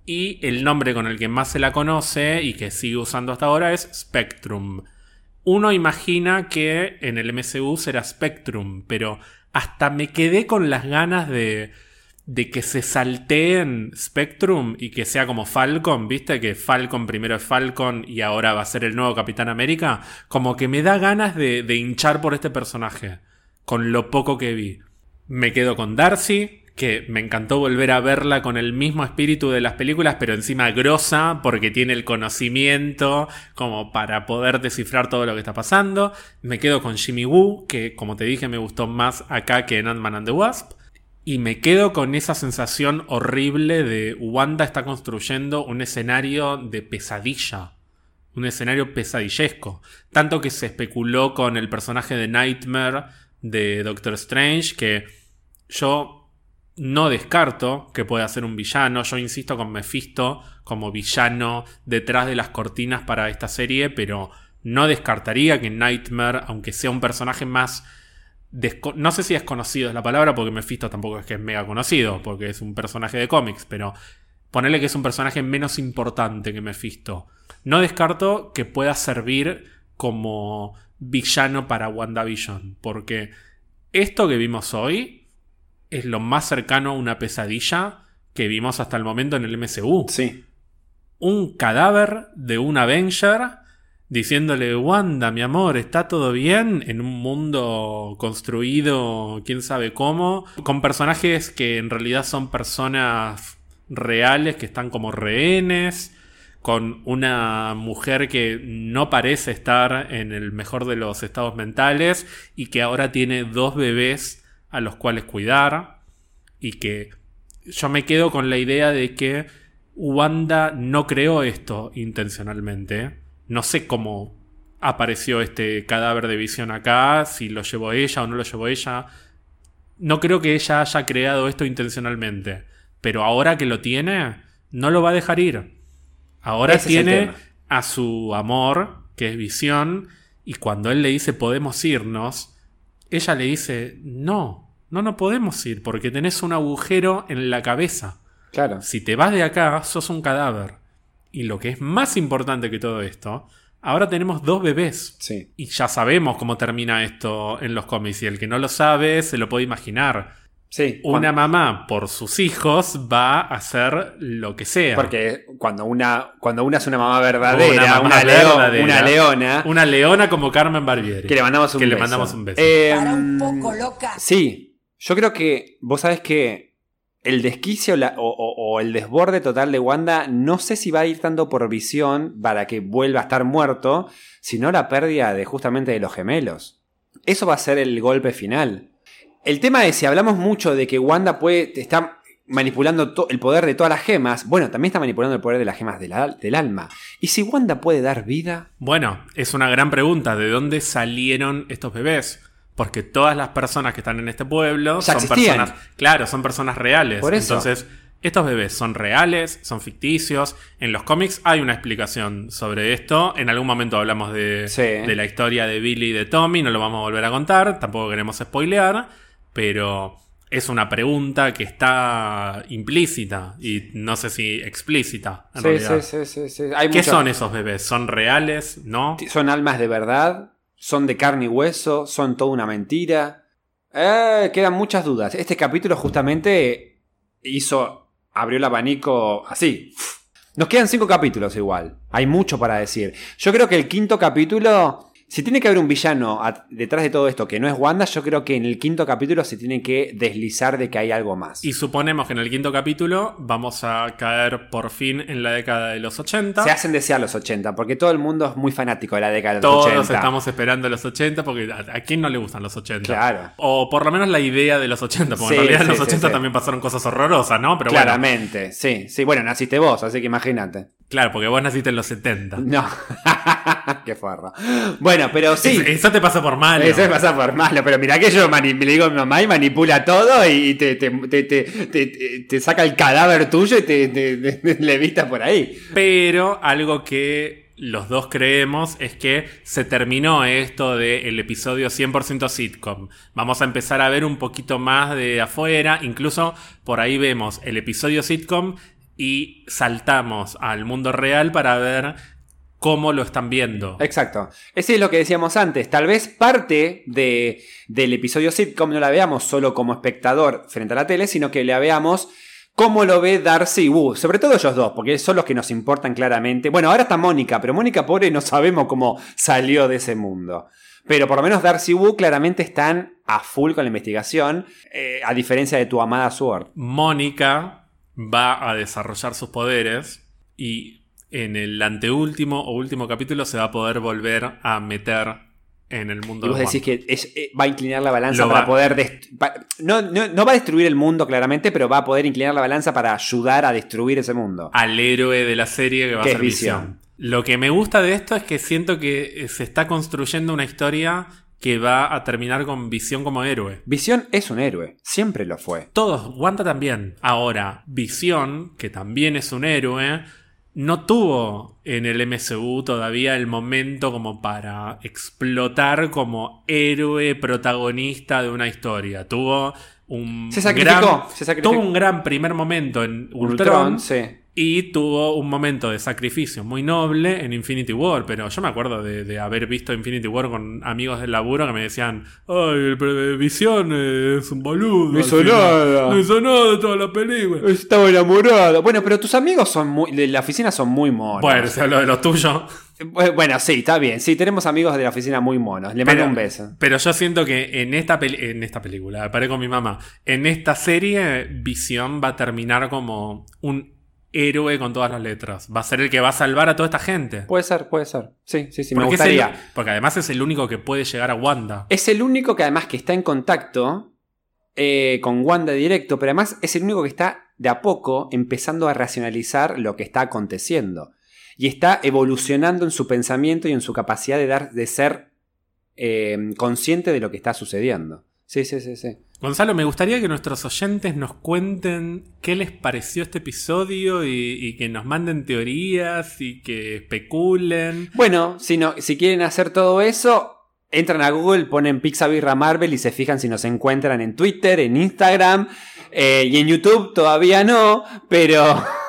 Y el nombre con el que más se la conoce y que sigue usando hasta ahora es Spectrum. Uno imagina que en el MCU será Spectrum, pero hasta me quedé con las ganas de, de que se salteen Spectrum y que sea como Falcon, ¿viste? Que Falcon primero es Falcon y ahora va a ser el nuevo Capitán América. Como que me da ganas de, de hinchar por este personaje, con lo poco que vi. Me quedo con Darcy, que me encantó volver a verla con el mismo espíritu de las películas, pero encima grosa, porque tiene el conocimiento como para poder descifrar todo lo que está pasando. Me quedo con Jimmy Woo, que como te dije me gustó más acá que en Ant-Man and the Wasp. Y me quedo con esa sensación horrible de Wanda está construyendo un escenario de pesadilla. Un escenario pesadillesco. Tanto que se especuló con el personaje de Nightmare de Doctor Strange, que yo no descarto que pueda ser un villano. Yo insisto con Mephisto como villano detrás de las cortinas para esta serie, pero no descartaría que Nightmare, aunque sea un personaje más... No sé si es conocido es la palabra, porque Mephisto tampoco es que es mega conocido, porque es un personaje de cómics, pero ponerle que es un personaje menos importante que Mephisto. No descarto que pueda servir como villano para WandaVision, porque esto que vimos hoy es lo más cercano a una pesadilla que vimos hasta el momento en el MCU. Sí. Un cadáver de un Avenger diciéndole, Wanda, mi amor, ¿está todo bien? En un mundo construido, quién sabe cómo, con personajes que en realidad son personas reales, que están como rehenes, con una mujer que no parece estar en el mejor de los estados mentales y que ahora tiene dos bebés a los cuales cuidar y que yo me quedo con la idea de que Wanda no creó esto intencionalmente. No sé cómo apareció este cadáver de visión acá, si lo llevó ella o no lo llevó ella. No creo que ella haya creado esto intencionalmente. Pero ahora que lo tiene, no lo va a dejar ir. Ahora Ese tiene a su amor, que es visión, y cuando él le dice podemos irnos, ella le dice no, no, no podemos ir porque tenés un agujero en la cabeza. Claro. Si te vas de acá, sos un cadáver. Y lo que es más importante que todo esto, ahora tenemos dos bebés. Sí. Y ya sabemos cómo termina esto en los cómics. Y el que no lo sabe, se lo puede imaginar. Sí. Una mamá, por sus hijos, va a hacer lo que sea. Porque cuando una, cuando una es una mamá verdadera, Una una, mamá leo- verdadera. una leona, Una leona como Carmen Barbieri. que le mandamos un Que beso. le mandamos un beso. Eh, Para un poco loca. Sí, yo creo que vos sabés que el desquicio o, el desborde total de Wanda no sé si va a ir tanto por visión para que vuelva a estar muerto, sino la pérdida de justamente de los gemelos. Eso va a ser el golpe final. El tema es, si hablamos mucho de que Wanda puede, está manipulando el poder de todas las gemas, bueno, también está manipulando el poder de las gemas del alma. ¿Y si Wanda puede dar vida? Bueno, es una gran pregunta. ¿De dónde salieron estos bebés? Porque todas las personas que están en este pueblo Ya son existían. personas. Claro, son personas reales. Por eso. Entonces, estos bebés son reales, son ficticios. En los cómics hay una explicación sobre esto. En algún momento hablamos de, Sí. de la historia de Billy y de Tommy. No lo vamos a volver a contar. Tampoco queremos spoilear. Pero es una pregunta que está implícita y no sé si explícita. En Sí, realidad. sí, sí, sí, sí. Hay ¿Qué son esos bebés? ¿Son reales? ¿No? ¿Son almas de verdad? ¿Son de carne y hueso? ¿Son toda una mentira? Eh, quedan muchas dudas. Este capítulo justamente hizo, abrió el abanico así. Nos quedan cinco capítulos igual. Hay mucho para decir. Yo creo que el quinto capítulo, si tiene que haber un villano a- detrás de todo esto que no es Wanda, yo creo que en el quinto capítulo se tiene que deslizar de que hay algo más. Y suponemos que en el quinto capítulo vamos a caer por fin en la década de los 80. Se hacen desear los 80, porque todo el mundo es muy fanático de la década de los Todos 80. estamos esperando los 80 porque ¿a, a quién no le gustan los 80? Claro. O por lo menos la idea de los 80, porque Sí, en realidad en sí, los sí, 80 sí. también pasaron cosas horrorosas, ¿no? Pero bueno, Claramente, sí, sí. Bueno, naciste vos, así que imagínate. claro, porque vos naciste en los 70. No, (laughs) qué forro. Bueno, pero sí. Es- Eso te pasa por malo. Eso pasa por malo, pero mira que yo le digo a mi mamá y manipula todo y te, te, te, te, te- te- te saca el cadáver tuyo y te, te, te- le vista por ahí. Pero algo que los dos creemos es que se terminó esto del episodio 100% sitcom. Vamos a empezar a ver un poquito más de afuera. Incluso por ahí vemos el episodio sitcom y saltamos al mundo real para ver cómo lo están viendo. Exacto. Ese es lo que decíamos antes. Tal vez parte de, del episodio sitcom no la veamos solo como espectador frente a la tele, sino que la veamos cómo lo ve Darcy y Wu. Sobre todo ellos dos, porque son los que nos importan claramente. Bueno, ahora está Mónica, pero Mónica, pobre, no sabemos cómo salió de ese mundo. Pero por lo menos Darcy y Wu claramente están a full con la investigación, eh, a diferencia de tu amada Sword. Mónica va a desarrollar sus poderes y en el anteúltimo o último capítulo se va a poder volver a meter en el mundo Y vos de decís que es- eh, va a inclinar la balanza para va- poder... pa- no, no- no va a destruir el mundo claramente, pero va a poder inclinar la balanza para ayudar a destruir ese mundo. al héroe de la serie que va a ser. Visión. Lo que me gusta de esto es que siento que eh, se está construyendo una historia que va a terminar con Visión como héroe. Visión es un héroe, siempre lo fue. Todos, Wanda también. Ahora, Visión, que también es un héroe, no tuvo en el MCU todavía el momento como para explotar como héroe protagonista de una historia. Tuvo un Se sacrificó, gran, se sacrificó. tuvo un gran primer momento en Ultron, sí. Y tuvo un momento de sacrificio muy noble en Infinity War, pero yo me acuerdo de, de haber visto Infinity War con amigos del laburo que me decían, ay, el Visión es un boludo. No hizo final. nada. No hizo nada toda la película. Estaba enamorado. Bueno, pero tus amigos son muy, de la oficina son muy monos. Bueno, se habló de lo tuyo. Bu- Bueno, sí, está bien. Sí, tenemos amigos de la oficina muy monos. Le mando Pero, un beso. pero yo siento que en esta, en esta película, paré con mi mamá, en esta serie Visión va a terminar como un héroe con todas las letras. Va a ser el que va a salvar a toda esta gente. Puede ser, puede ser. Sí, sí, sí, me Porque, el- gustaría. porque además es el único que puede llegar a Wanda. Es el único que además que está en contacto eh, con Wanda directo, pero además es el único que está de a poco empezando a racionalizar lo que está aconteciendo. Y está evolucionando en su pensamiento y en su capacidad de, dar, de ser eh, consciente de lo que está sucediendo. Sí, sí, sí, sí. Gonzalo, me gustaría que nuestros oyentes nos cuenten qué les pareció este episodio y, que nos manden teorías y que especulen. Bueno, si, no, si quieren hacer todo eso, entran a Google, ponen Pixabirra Marvel y se fijan si nos encuentran en Twitter, en Instagram eh, y en YouTube todavía no, pero...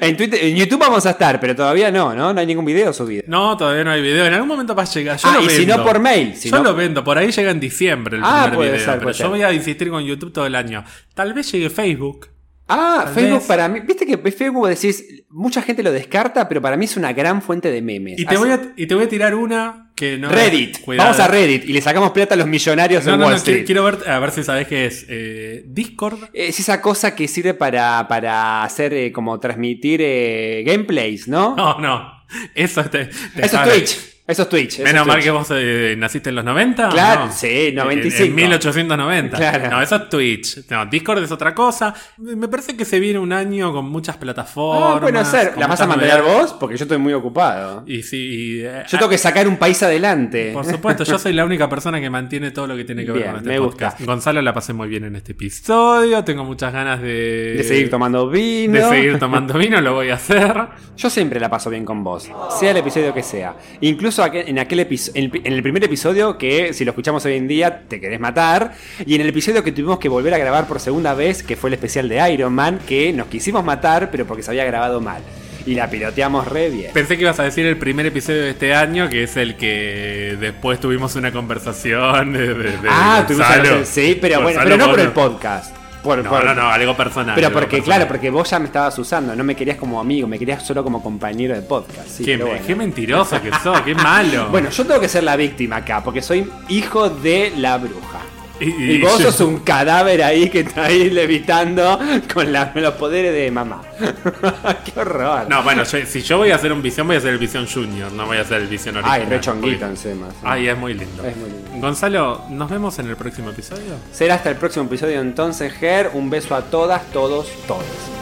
en, Twitter, en YouTube vamos a estar, pero todavía no, ¿no? No hay ningún video subido. No, todavía no hay video. En algún momento va a llegar. Yo ah, lo y si no por mail. Si yo no- lo vendo, por ahí llega en diciembre el Ah, primer puede video, ser, pero puede yo ser. voy a insistir con YouTube todo el año. Tal vez llegue Facebook. Ah, Tal Facebook vez. para mí. Viste que Facebook decís, mucha gente lo descarta, pero para mí es una gran fuente de memes. Y te, Así- voy a, y te voy a tirar una que no. Reddit. Cuidado. Vamos a Reddit y le sacamos plata a los millonarios No, en no, Wall no, quiero, Street. quiero ver, a ver si sabes qué es. Eh, Discord. Es esa cosa que sirve para, para hacer eh, como transmitir eh, gameplays, ¿no? No, no. Eso te, te eso es. Twitch. Eso es Twitch. eso Menos es mal Twitch. que vos eh, naciste en los 90. Claro, ¿no? sí, En- 95. En, 1890. Claro. No, eso es Twitch. No, Discord es otra cosa. Me parece que se viene un año con muchas plataformas. Ah, puede ser. ¿La vas a mantener novedades. vos? Porque yo estoy muy ocupado. Y sí. y, eh, Yo tengo que sacar un país adelante. Por supuesto, yo soy la única persona que mantiene todo lo que tiene que ver Bien, con este me podcast. gusta. Gonzalo la pasé muy bien en este episodio. Tengo muchas ganas de. De seguir tomando vino. De seguir tomando vino, lo voy a hacer. Yo siempre la paso bien con vos, sea el episodio que sea. Incluso Incluso en, aquel en, en el primer episodio que, si lo escuchamos hoy en día, te querés matar. Y en el episodio que tuvimos que volver a grabar por segunda vez, que fue el especial de Iron Man, que nos quisimos matar, pero porque se había grabado mal y la piloteamos re bien. Pensé que ibas a decir el primer episodio de este año, que es el que después tuvimos una conversación de. ah, tuvimos Sí, pero bueno, pero no por el podcast. No, no, no, algo personal. Pero porque, claro, porque vos ya me estabas usando, no me querías como amigo, me querías solo como compañero de podcast. qué, mentiroso que sos, qué malo. bueno, yo tengo que ser la víctima acá, porque soy hijo de la bruja. Y, vos sos un cadáver ahí que está ahí levitando con los poderes de mamá. (laughs) Qué horror. No, bueno, si yo voy a hacer un visión, voy a hacer el visión junior, no voy a hacer el visión original. Ay, re chonguito encima. Ay, es muy lindo. Es muy lindo. Gonzalo, ¿nos vemos en el próximo episodio? Será hasta el próximo episodio entonces, Ger. Un beso a todas, todos, todos.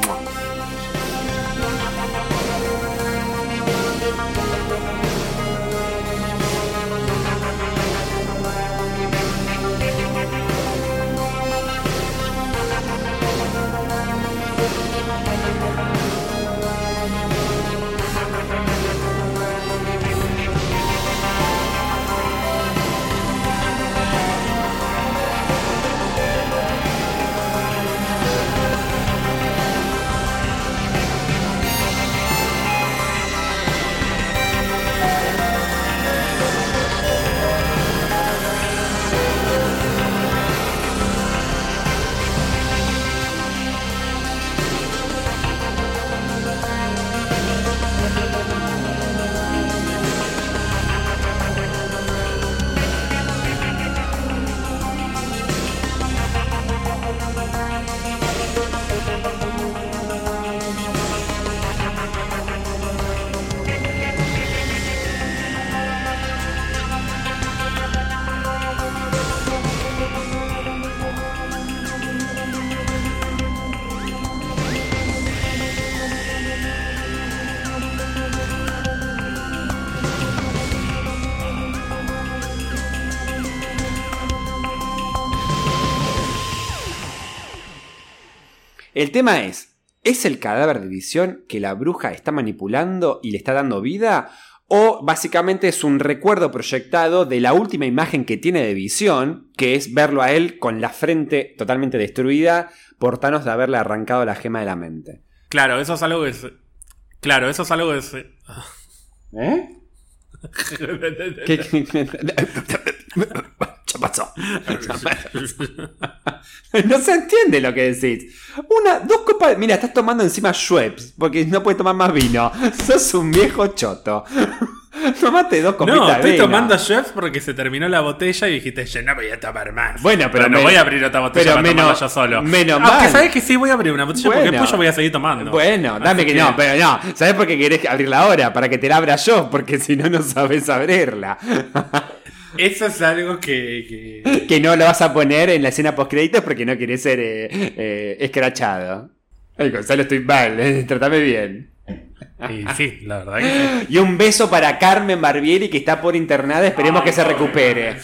El tema es, ¿es el cadáver de visión que la bruja está manipulando y le está dando vida? ¿O básicamente es un recuerdo proyectado de la última imagen que tiene de visión, que es verlo a él con la frente totalmente destruida por Thanos de haberle arrancado la gema de la mente? Claro, eso es algo que. Claro, eso es algo que. ¿Eh? (laughs) ¿Qué? (laughs) (laughs) pasó? (laughs) (laughs) no se entiende lo que decís. Una, dos copas. Mira, estás tomando encima Schweppes porque no puedes tomar más vino. (laughs) Sos un viejo choto. Tomate dos copitas No, estoy tomando Schweppes porque se terminó la botella y dijiste, yo no voy a tomar más. Bueno, pero, no voy a abrir otra botella pero para yo solo. Menos mal. Aunque sabes que sí voy a abrir una botella porque después yo voy a seguir tomando. Bueno, dame que, no, pero no. ¿Sabes por qué querés abrirla ahora? Para que te la abra yo, porque si no, no sabes abrirla. Eso es algo que, que... no lo vas a poner en la escena post créditos porque no querés ser eh, eh, escrachado. Ay, Gonzalo, estoy mal, eh, tratame bien. Y sí, la verdad que Y un beso para Carmen Barbieri que está por internada, esperemos que se recupere.